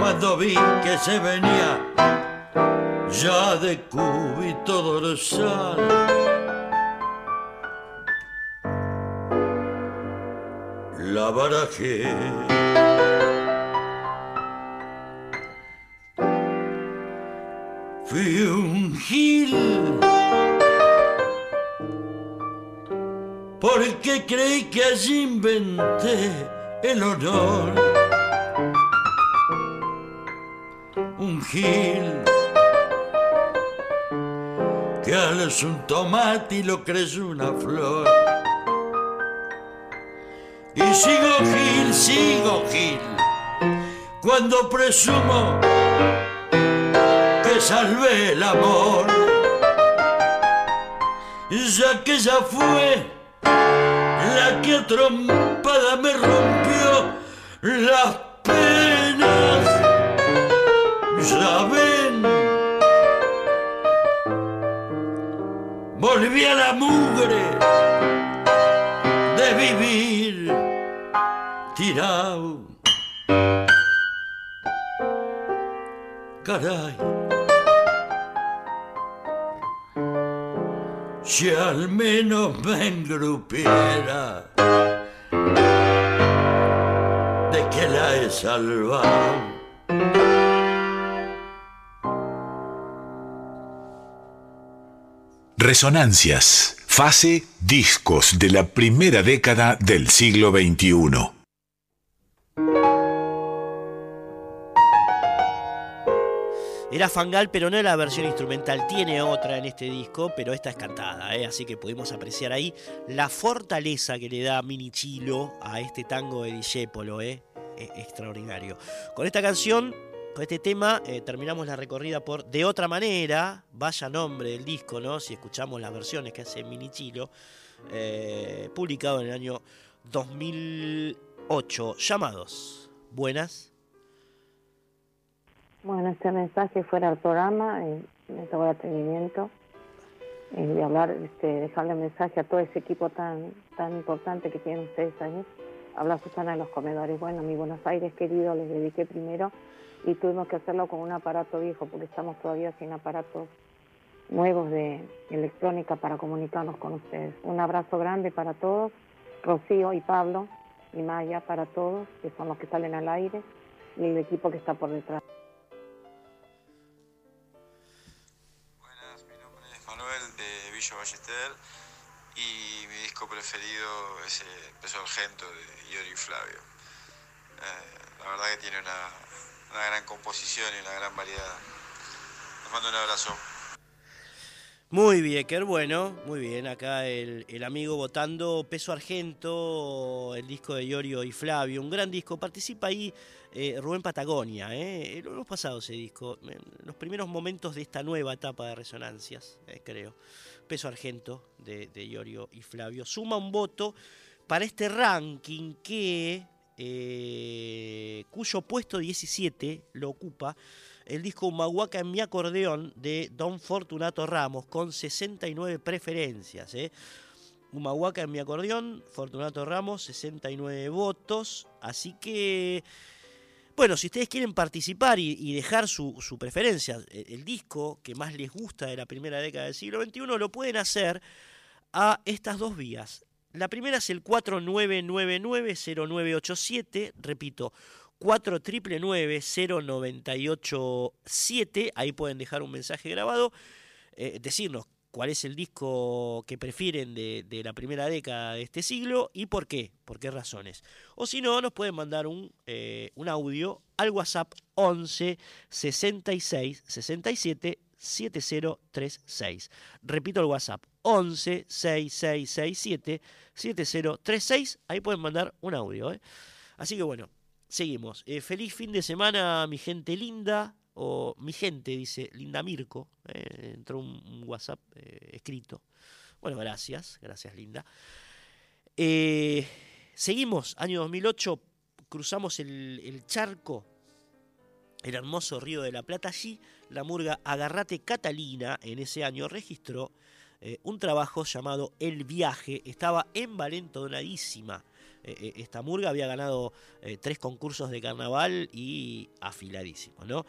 cuando vi que se venía ya de cúbito dorsal. La barajé. Un gil porque creí que allí inventé el honor. Un gil que es un tomate y lo crece una flor. Y sigo gil, sigo gil, cuando presumo salvé el amor, ya que ya fue la que a trompada me rompió las penas. Ya ven, volví a la mugre de vivir tirado. Caray. Si al menos me engrupiera de que la he salvado. Resonancias, fase discos de la primera década del siglo XXI. Era Fangal, pero no era la versión instrumental. Tiene otra en este disco, pero esta es cantada, ¿eh? así que pudimos apreciar ahí la fortaleza que le da Mini Chilo a este tango de Discepolo, ¿eh? E- extraordinario. Con esta canción, con este tema, eh, terminamos la recorrida por De otra manera, vaya nombre del disco, ¿no? Si escuchamos las versiones que hace Mini Chilo, publicado en el año 2008. Llamados. Buenas. Bueno, este mensaje fuera del programa, eh, me tomó el atrevimiento eh, de hablar, este, dejarle mensaje a todo ese equipo tan, tan importante que tienen ustedes ahí. Habla Susana de los comedores. Bueno, mi Buenos Aires querido, les dediqué primero y tuvimos que hacerlo con un aparato viejo porque estamos todavía sin aparatos nuevos de electrónica para comunicarnos con ustedes. Un abrazo grande para todos, Rocío y Pablo y Maya para todos, que son los que salen al aire, y el equipo que está por detrás. Villa y mi disco preferido es eh, Peso Argento de Iori Flavio. Eh, la verdad que tiene una, gran composición y una gran variedad. Les mando un abrazo. Muy bien, qué bueno, muy bien. Acá el, el amigo votando Peso Argento, el disco de Iorio y Flavio, un gran disco. Participa ahí eh, Rubén Patagonia, ¿eh? lo hemos pasado ese disco, los primeros momentos de esta nueva etapa de resonancias, creo. Peso Argento de, de Iorio y Flavio suma un voto para este ranking que eh, cuyo puesto 17 lo ocupa el disco Humahuaca en mi acordeón de Don Fortunato Ramos con 69 preferencias. ¿eh? En mi acordeón, Fortunato Ramos, 69 votos. Así que Bueno, si ustedes quieren participar y, dejar su, preferencia, el, el disco que más les gusta de la primera década del siglo XXI, lo pueden hacer a estas dos vías. La primera es el 4999-0987, repito, 4999-0987, ahí pueden dejar un mensaje grabado, eh, decirnos cuál es el disco que prefieren de, la primera década de este siglo y por qué, por qué razones. O si no, nos pueden mandar un, eh, audio al WhatsApp 11 66 67 7036. Repito el WhatsApp 11 6667 7036. Ahí pueden mandar un audio. ¿eh? Así que bueno, seguimos. Eh, feliz fin de semana, mi gente linda. O mi gente, dice Linda Mirko. eh, entró un, WhatsApp eh, escrito. Bueno, gracias. Gracias, Linda. Eh, seguimos, año 2008. Cruzamos el, charco el hermoso Río de la Plata. Allí la murga Agarrate Catalina en ese año registró un trabajo llamado El Viaje. Estaba envalentonadísima. Esta murga había ganado tres concursos de carnaval y afiladísimo, ¿no?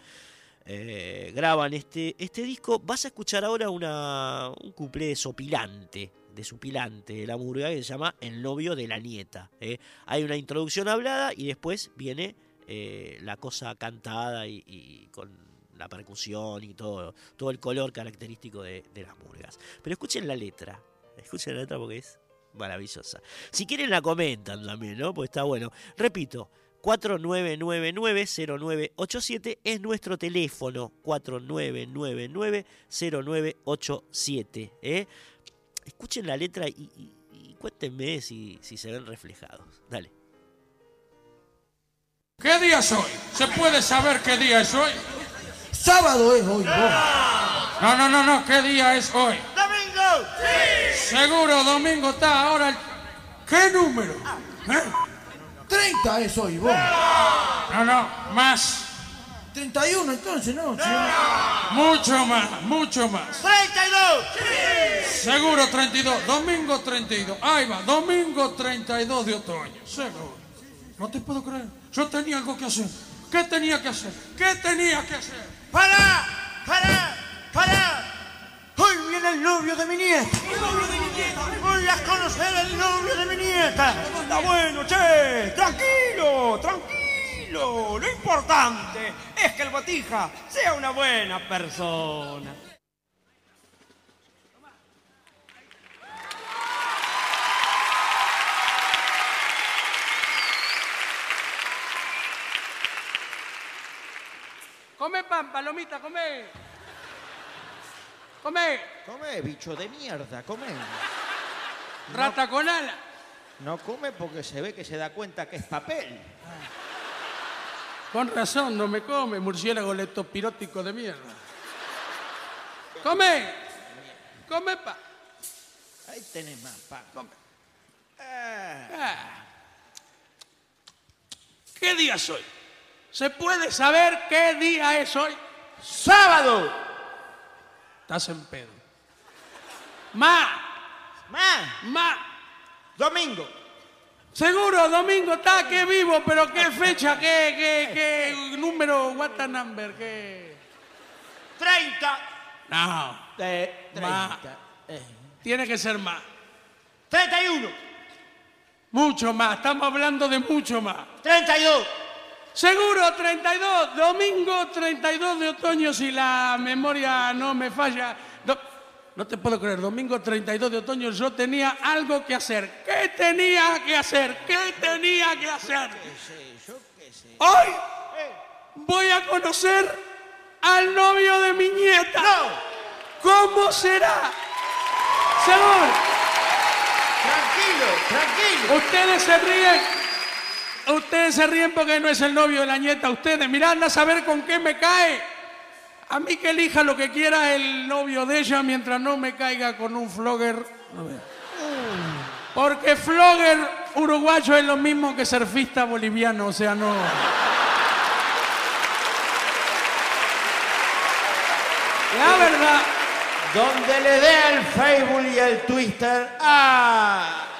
Eh, graban este, este disco. Vas a escuchar ahora una, un cuplé sopilante, desupilante de la murga que se llama El novio de la nieta. ¿eh? Hay una introducción hablada y después viene eh, la cosa cantada y, y con la percusión y todo, todo el color característico de, de las murgas. Pero escuchen la letra, escuchen la letra porque es maravillosa. Si quieren la comentan también, ¿no? Pues está bueno. Repito, 4999-0987 es nuestro teléfono, 4999-0987. ¿eh? Escuchen la letra y, y- y cuéntenme si, si se ven reflejados. Dale. ¿Qué día es hoy? ¿Se puede saber qué día es hoy? Sábado es hoy, vos. No, no, no, no, ¿qué día es hoy? ¡Domingo! Seguro, domingo está ahora el... ¿Qué número? ¿Eh? 30 es hoy, vos. No, no, más. 31 entonces, ¿no? Mucho más, mucho más. ¡32! Seguro 32, domingo 32. Ahí va, domingo 32 de otoño, seguro. No te puedo creer. Yo tenía algo que hacer. ¿Qué tenía que hacer? ¿Qué tenía que hacer? ¡Para! ¡Para! ¡Para! Hoy viene el novio de mi nieta. ¿El novio de mi nieta? Voy a conocer el novio de mi nieta. Está bueno, che. Tranquilo, tranquilo. Lo importante es que el botija sea una buena persona. Come pan, palomita, come. Come. Come, bicho de mierda, come. Rata con ala. No come porque se ve que se da cuenta que es papel. Con razón, no me come, murciélago leptospirótico de mierda. Come. Come pan. Ahí tenés más pan. Ah. ¿Qué día es hoy? ¿Se puede saber qué día es hoy? ¡Sábado! Estás en pedo. Ma. Ma. Ma. Domingo. Seguro, domingo está, que vivo, pero qué fecha, qué, qué, qué número, what the number, qué. 30. No. De Ma. Tiene que ser más. 31. Mucho más, estamos hablando de mucho más. 32. Seguro, 32, domingo 32 de otoño, si la memoria no me falla. Do- no te puedo creer, domingo 32 de otoño yo tenía algo que hacer. ¿Qué tenía que hacer? ¿Qué tenía que hacer? Hoy voy a conocer al novio de mi nieta. ¿Cómo será? Seguro. Tranquilo, tranquilo. Ustedes se ríen. Ustedes se ríen porque no es el novio de la nieta. Ustedes, mirá, anda a saber con qué me cae. A mí que elija lo que quiera el novio de ella mientras no me caiga con un flogger. Porque flogger uruguayo es lo mismo que surfista boliviano, o sea, no. La verdad. Donde le dé el Facebook y el Twitter. ¡Ah!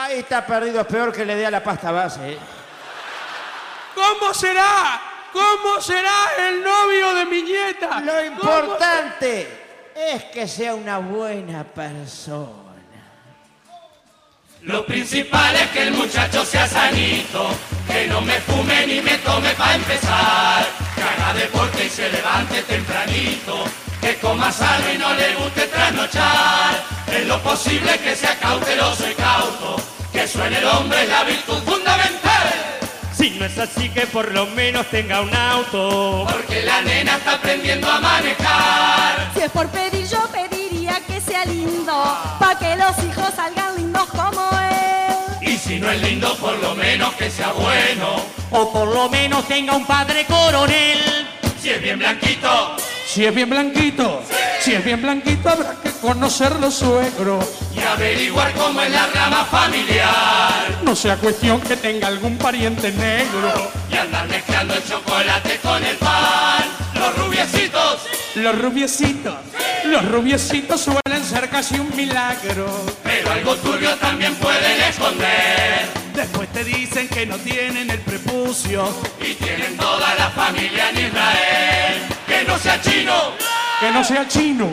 Ahí está perdido, es peor que le dé a la pasta base. ¿eh? ¿Cómo será? ¿Cómo será el novio de mi nieta? Lo importante es que sea una buena persona. Lo principal es que el muchacho sea sanito, que no me fume ni me tome para empezar, que haga deporte y se levante tempranito, que coma sano y no le guste trasnochar, en lo posible que sea cauteloso y cauto, que suene el hombre es la virtud fundamental. Si no es así que por lo menos tenga un auto. Porque la nena está aprendiendo a manejar. Si es por pedir, yo pediría que sea lindo, pa' que los hijos salgan lindos como él. Y si no es lindo, por lo menos que sea bueno. O por lo menos tenga un padre coronel. Si es bien blanquito, Si es bien blanquito, si es bien blanquito, habrá que conocer los suegros. y averiguar cómo es la rama familiar. No sea cuestión que tenga algún pariente negro. Y andar mezclando el chocolate con el pan. Los rubiecitos, Los rubiecitos, los rubiecitos suelen ser casi un milagro. pero algo turbio también pueden esconder. Después te dicen que no tienen el prepucio. Y tienen toda la familia en Israel. Que no sea chino, Que no sea chino,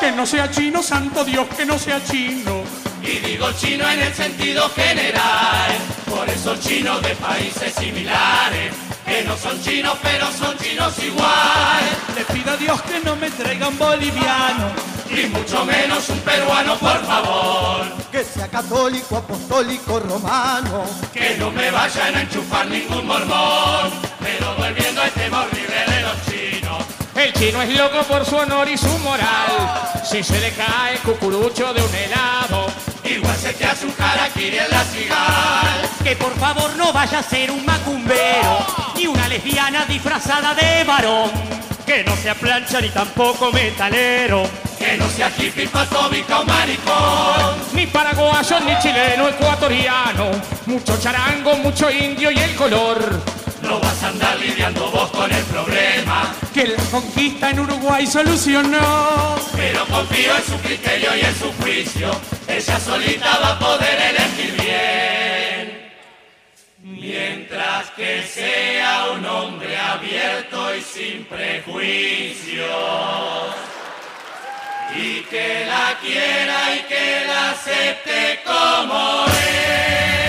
que no sea chino, santo Dios, que no sea chino. y digo chino en el sentido general. Por eso chinos de países similares. Que no son chinos, pero son chinos igual. Le pido a Dios que no me traiga un boliviano. Y mucho menos un peruano, por favor. Que sea católico, apostólico, romano. Que no me vayan a enchufar ningún mormón. Pero volviendo al tema El chino es loco por su honor y su moral. Si se le cae cucurucho de un helado. Igual se te hace un harakiri en la cigal. Que por favor no vaya a ser un macumbero. Ni una lesbiana disfrazada de varón. Que no sea plancha ni tampoco metalero. Que no sea hippie, patóbica o maricón. Ni paraguayo, ni chileno, ecuatoriano. Mucho charango, mucho indio y el color. No vas a andar lidiando vos con el problema. Que la conquista en Uruguay solucionó. Pero confío en su criterio y en su juicio. Ella solita va a poder elegir bien. Mientras que sea un hombre abierto y sin prejuicios. Y que la quiera y que la acepte como es.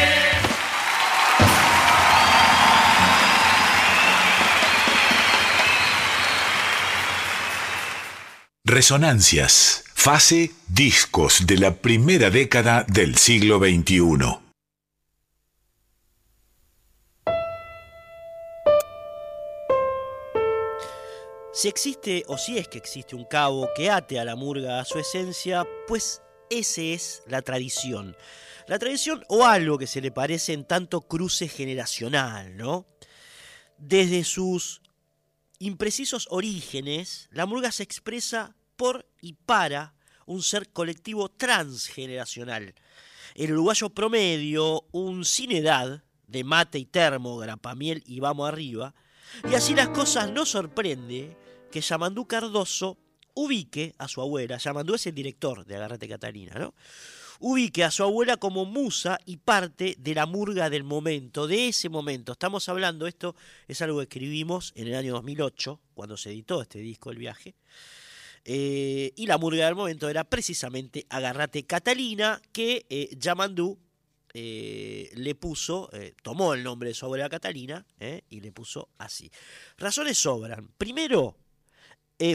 Resonancias, fase discos de la primera década del siglo XXI. Si existe o si es que existe un cabo que ate a la murga a su esencia, pues ese es la tradición. La tradición o algo que se le parece en tanto cruce generacional, ¿no? Desde sus imprecisos orígenes, la murga se expresa y para un ser colectivo transgeneracional. El uruguayo promedio, un sin edad, de mate y termo, grapamiel y vamos arriba, y así las cosas no sorprende que Yamandú Cardoso ubique a su abuela, Yamandú es el director de Agarrate Catalina, ¿no? Ubique a su abuela como musa y parte de la murga del momento, de ese momento. Estamos hablando, esto es algo que escribimos en el año 2008, cuando se editó este disco, El Viaje. Eh, y la murga del momento era precisamente Agarrate Catalina, que eh, Yamandú eh, le puso, tomó el nombre de su abuela Catalina y le puso así. Razones sobran. Primero,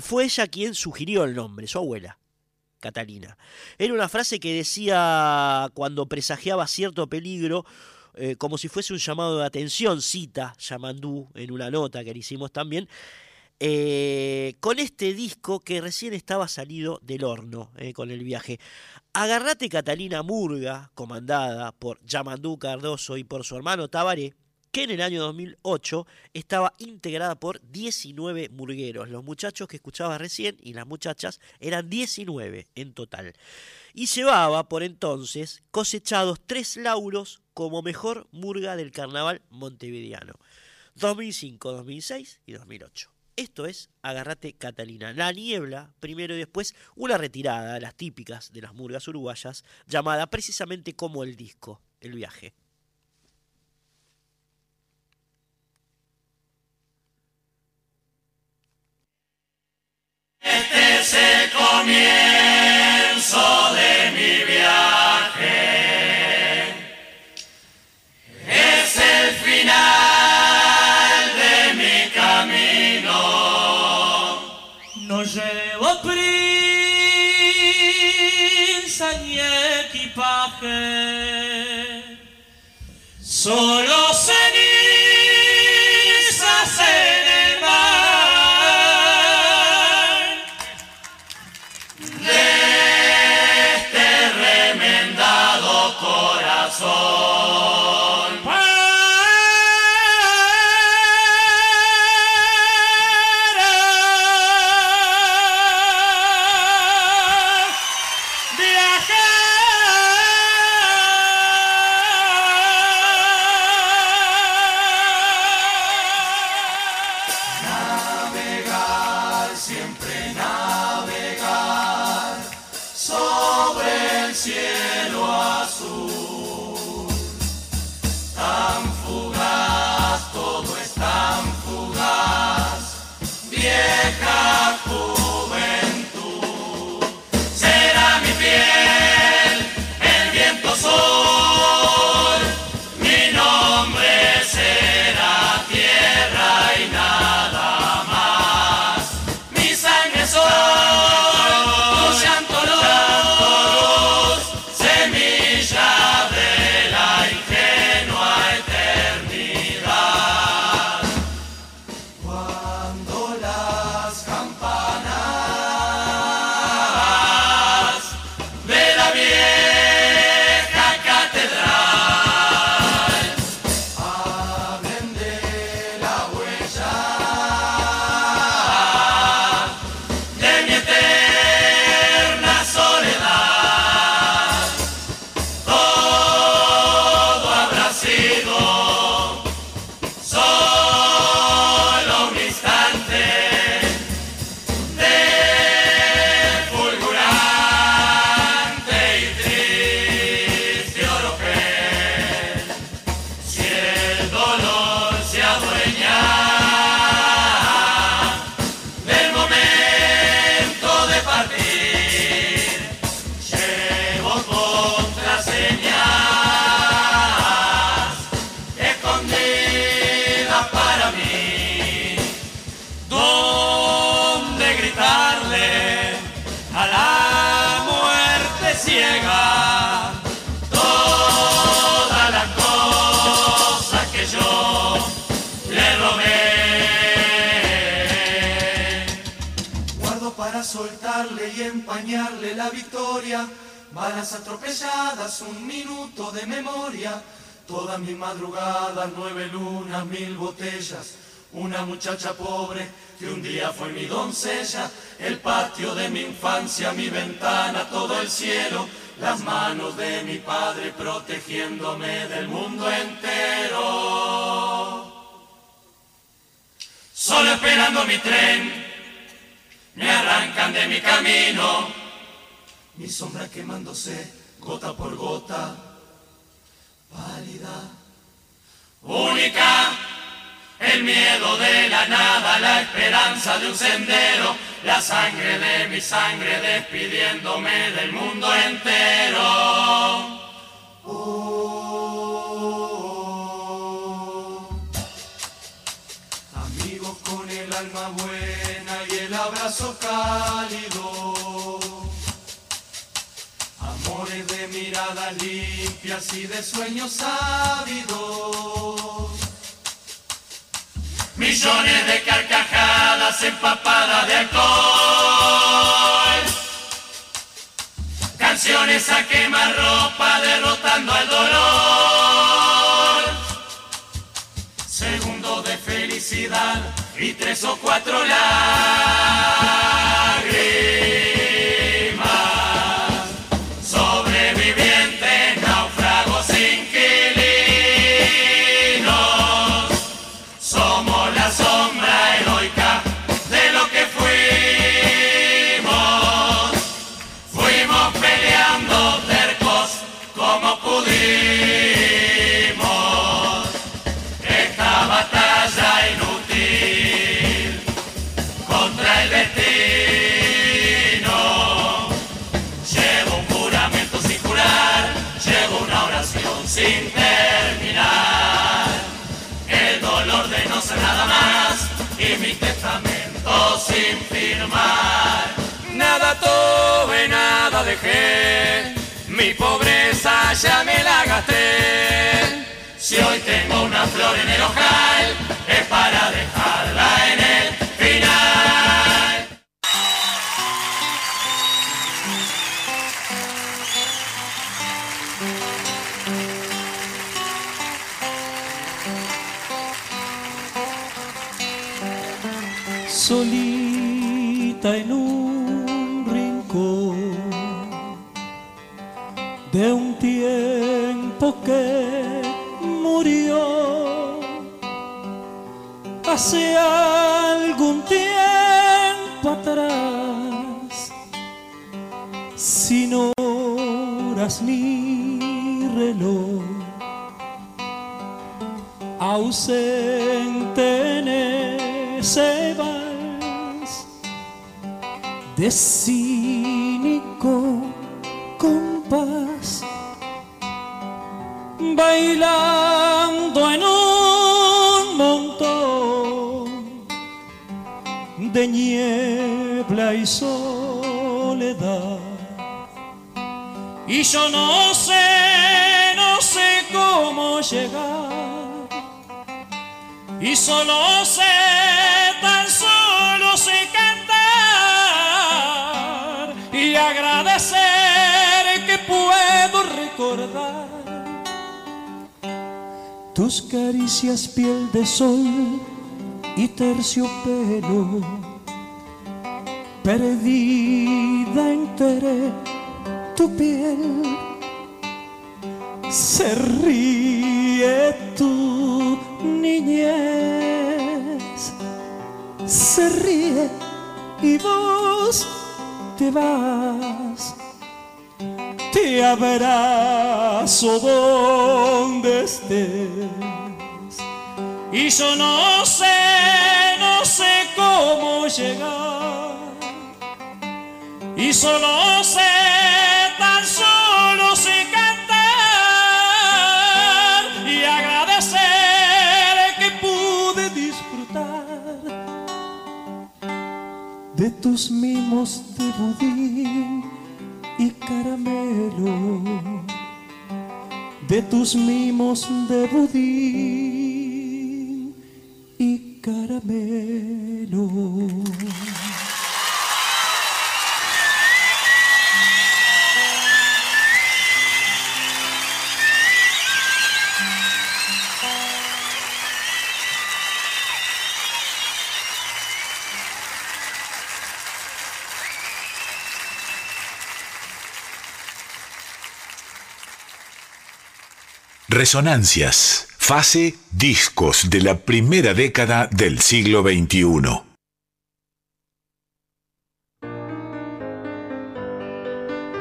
fue ella quien sugirió el nombre, su abuela. Catalina. Era una frase que decía cuando presagiaba cierto peligro, como si fuese un llamado de atención, cita Yamandú en una nota que le hicimos también, eh, con este disco que recién estaba salido del horno eh, con el viaje. Agarrate Catalina Murga, comandada por Yamandú Cardoso y por su hermano Tabaré, que en el año 2008 estaba integrada por 19 murgueros. Los muchachos que escuchaba recién y las muchachas eran 19 en total. Y llevaba por entonces cosechados tres lauros como mejor murga del carnaval montevideano. 2005, 2006 y 2008. Esto es Agarrate Catalina. La niebla, primero y después una retirada, las típicas de las murgas uruguayas, llamada precisamente como el disco, el viaje. Este es el comienzo de mi viaje. Solo dolor Balas atropelladas, un minuto de memoria. Todas mis madrugadas, nueve lunas, mil botellas. Una muchacha pobre que un día fue mi doncella. El patio de mi infancia, mi ventana, todo el cielo. Las manos de mi padre protegiéndome del mundo entero. Solo esperando mi tren, me arrancan de mi camino. Mi sombra quemándose gota por gota, pálida, única. El miedo de la nada, la esperanza de un sendero, la sangre de mi sangre despidiéndome del mundo entero. Amigos con el alma buena y el abrazo cálido. Amores de miradas limpias y de sueños ávidos. Millones de carcajadas empapadas de alcohol. Canciones a quemar ropa derrotando al dolor. Segundo de felicidad y tres o cuatro lágrimas. Nada tuve, nada dejé, mi pobreza ya me la gasté. Si hoy tengo una flor en el ojal, es para dejarla en el en un rincón de un tiempo que murió. Hace algún tiempo atrás sin horas ni reloj ausente en ese vals de cínico compás bailando en un montón de niebla y soledad. Y yo no sé, no sé cómo llegar y solo sé, tus caricias piel de sol y terciopelo perdida entre tu piel se ríe tu niñez, se ríe y vos te vas. Te abrazo donde estés. Y yo no sé, no sé cómo llegar. Y solo sé, tan solo sé cantar y agradecer que pude disfrutar de tus mimos de budín y caramelo, de tus mimos de budín y caramelo. Resonancias, fase discos de la primera década del siglo XXI.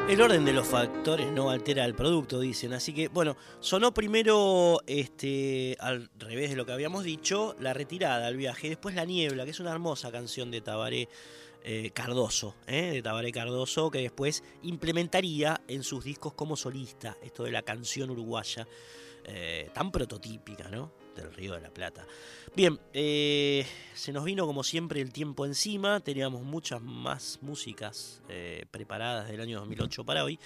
El orden de los factores no altera el producto, dicen. Así que, bueno, sonó primero, este, al revés de lo que habíamos dicho, La Retirada, el viaje. Después La Niebla, que es una hermosa canción de Tabaré eh, Cardoso, ¿eh? de Tabaré Cardoso, que después implementaría en sus discos como solista esto de la canción uruguaya, eh, tan prototípica, ¿no? Del Río de la Plata. Bien, se nos vino como siempre el tiempo encima, teníamos muchas más músicas preparadas del año 2008 para hoy,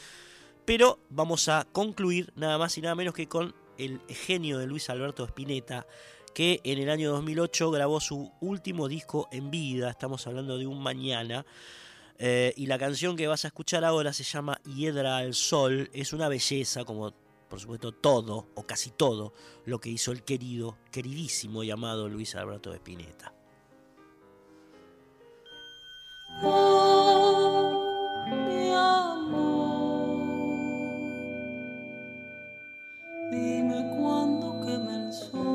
pero vamos a concluir nada más y nada menos que con el genio de Luis Alberto Spinetta, que en el año 2008 grabó su último disco en vida, estamos hablando de un mañana, eh, y la canción que vas a escuchar ahora se llama Hiedra al Sol, es una belleza como por supuesto todo o casi todo lo que hizo el querido, queridísimo llamado Luis Alberto Spinetta. mi amor, dime cuándo quema el sol.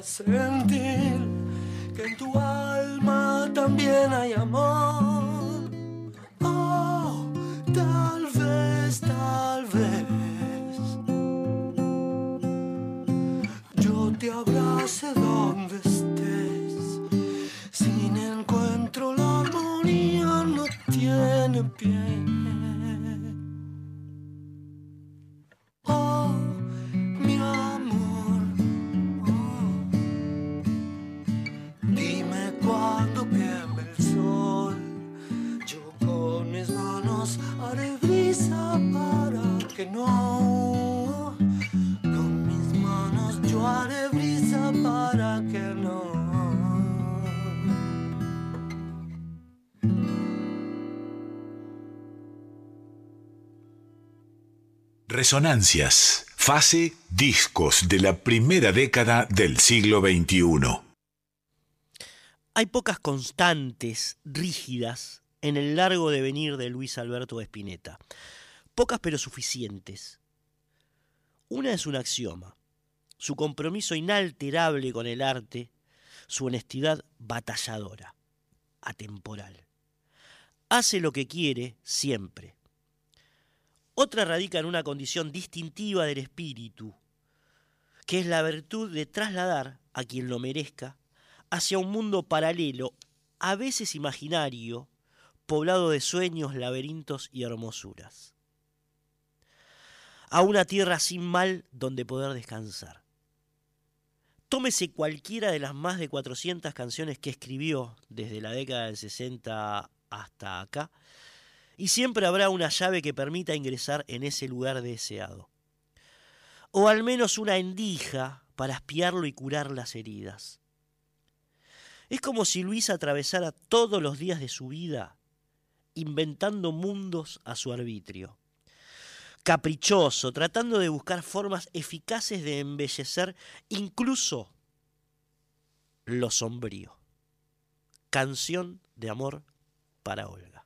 presente Resonancias, fase discos de la primera década del siglo XXI. Hay pocas constantes, rígidas, en el largo devenir de Luis Alberto Spinetta. Pocas pero suficientes. Una es un axioma, su compromiso inalterable con el arte, su honestidad batalladora, atemporal. Hace lo que quiere siempre. Otra radica en una condición distintiva del espíritu, que es la virtud de trasladar a quien lo merezca hacia un mundo paralelo, a veces imaginario, poblado de sueños, laberintos y hermosuras. A una tierra sin mal donde poder descansar. Tómese cualquiera de las más de 400 canciones que escribió desde la década del 60 hasta acá, y siempre habrá una llave que permita ingresar en ese lugar deseado. O al menos una endija para espiarlo y curar las heridas. Es como si Luis atravesara todos los días de su vida inventando mundos a su arbitrio. Caprichoso, tratando de buscar formas eficaces de embellecer incluso lo sombrío. Canción de amor para Olga.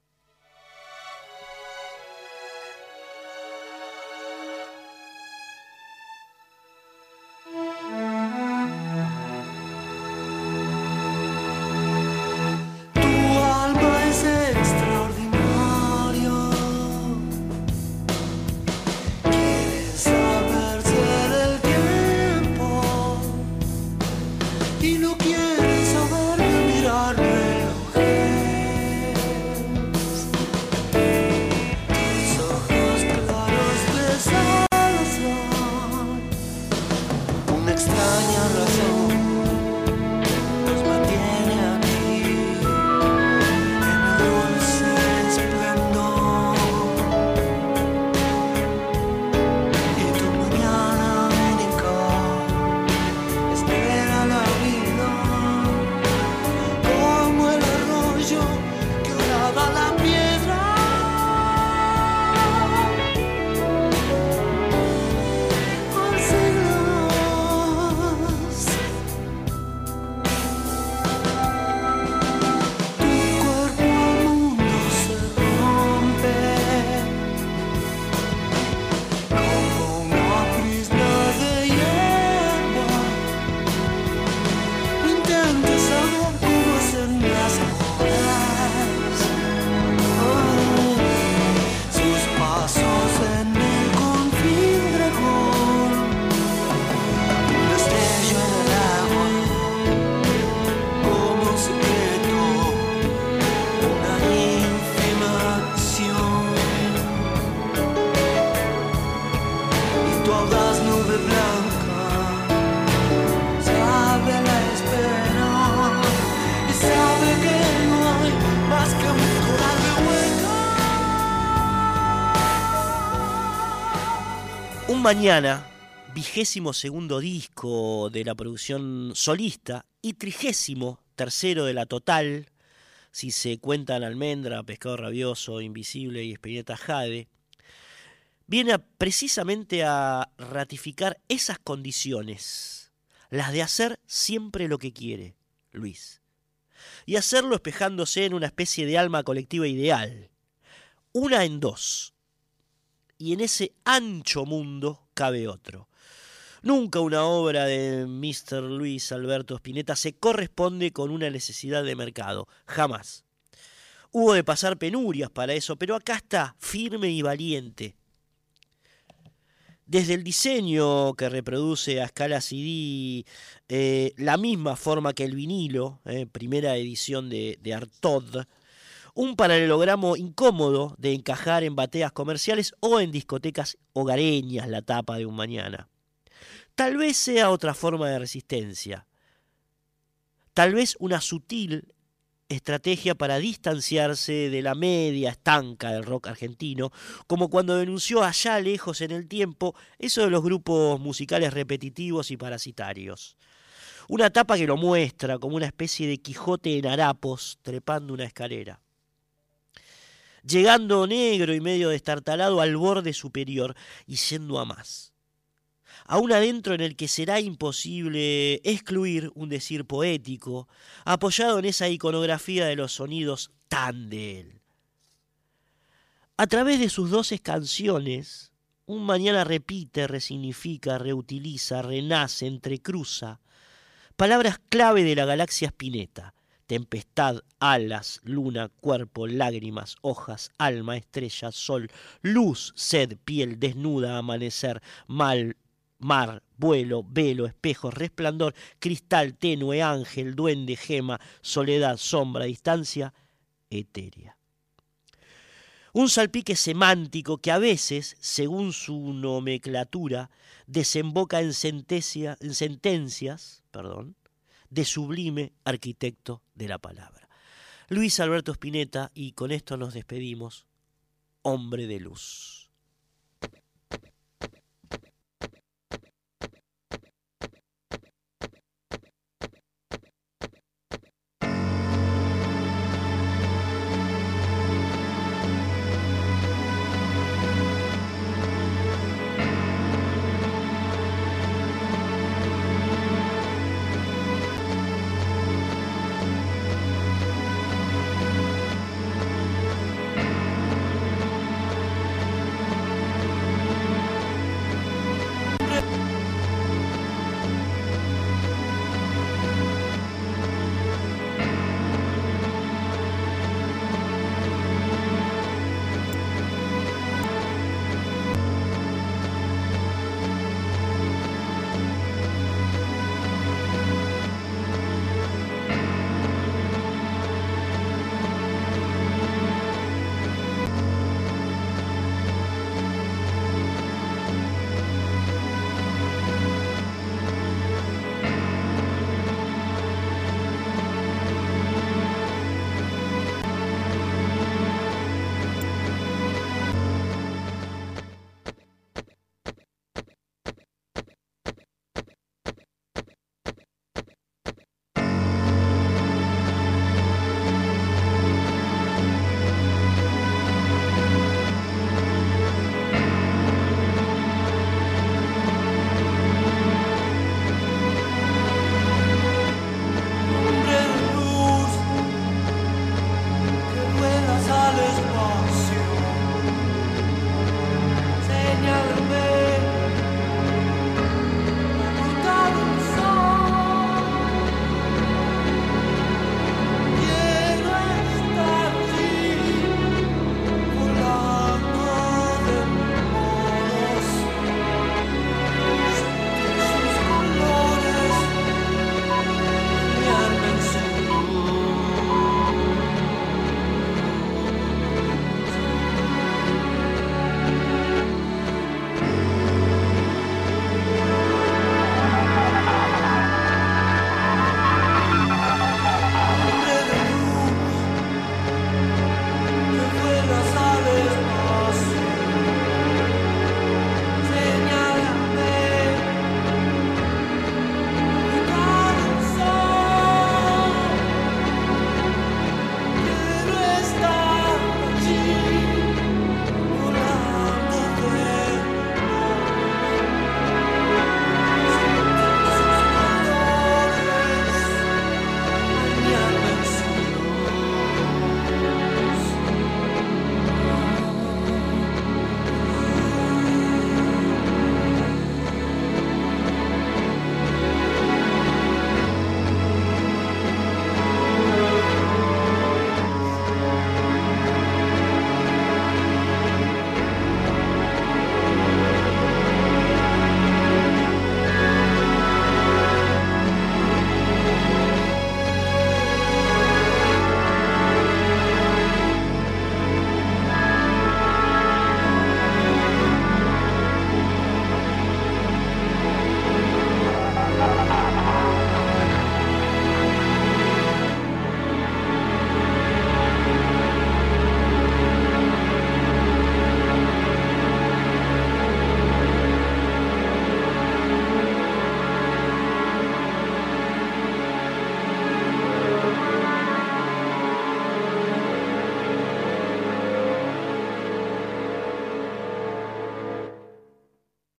Mañana, vigésimo segundo disco de la producción solista y trigésimo tercero de la total, si se cuentan Almendra, Pescado Rabioso, Invisible y Expedienta Jade, viene precisamente a ratificar esas condiciones, las de hacer siempre lo que quiere, Luis, y hacerlo espejándose en una especie de alma colectiva ideal, una en dos, y en ese ancho mundo cabe otro. Nunca una obra de Mr. Luis Alberto Spinetta se corresponde con una necesidad de mercado, jamás. Hubo de pasar penurias para eso, pero acá está, firme y valiente. Desde el diseño que reproduce a escala CD eh, la misma forma que el vinilo, eh, primera edición de, de Artaud, un paralelogramo incómodo de encajar en bateas comerciales o en discotecas hogareñas la tapa de un mañana. Tal vez sea otra forma de resistencia. Tal vez una sutil estrategia para distanciarse de la media estanca del rock argentino, como cuando denunció allá lejos en el tiempo eso de los grupos musicales repetitivos y parasitarios. Una tapa que lo muestra como una especie de Quijote en harapos trepando una escalera. Llegando negro y medio destartalado al borde superior y yendo a más aún adentro en el que será imposible excluir un decir poético, apoyado en esa iconografía de los sonidos tan de él. A través de sus doce canciones, un mañana repite, resignifica, reutiliza, renace, entrecruza palabras clave de la galaxia Spinetta. Tempestad, alas, luna, cuerpo, lágrimas, hojas, alma, estrella, sol, luz, sed, piel, desnuda, amanecer, mal, mar, vuelo, velo, espejo, resplandor, cristal, tenue, ángel, duende, gema, soledad, sombra, distancia, etérea. Un salpique semántico que a veces, según su nomenclatura, desemboca en, sentencia, en sentencias perdón, de sublime arquitecto de la palabra. Luis Alberto Spinetta, y con esto nos despedimos, hombre de luz.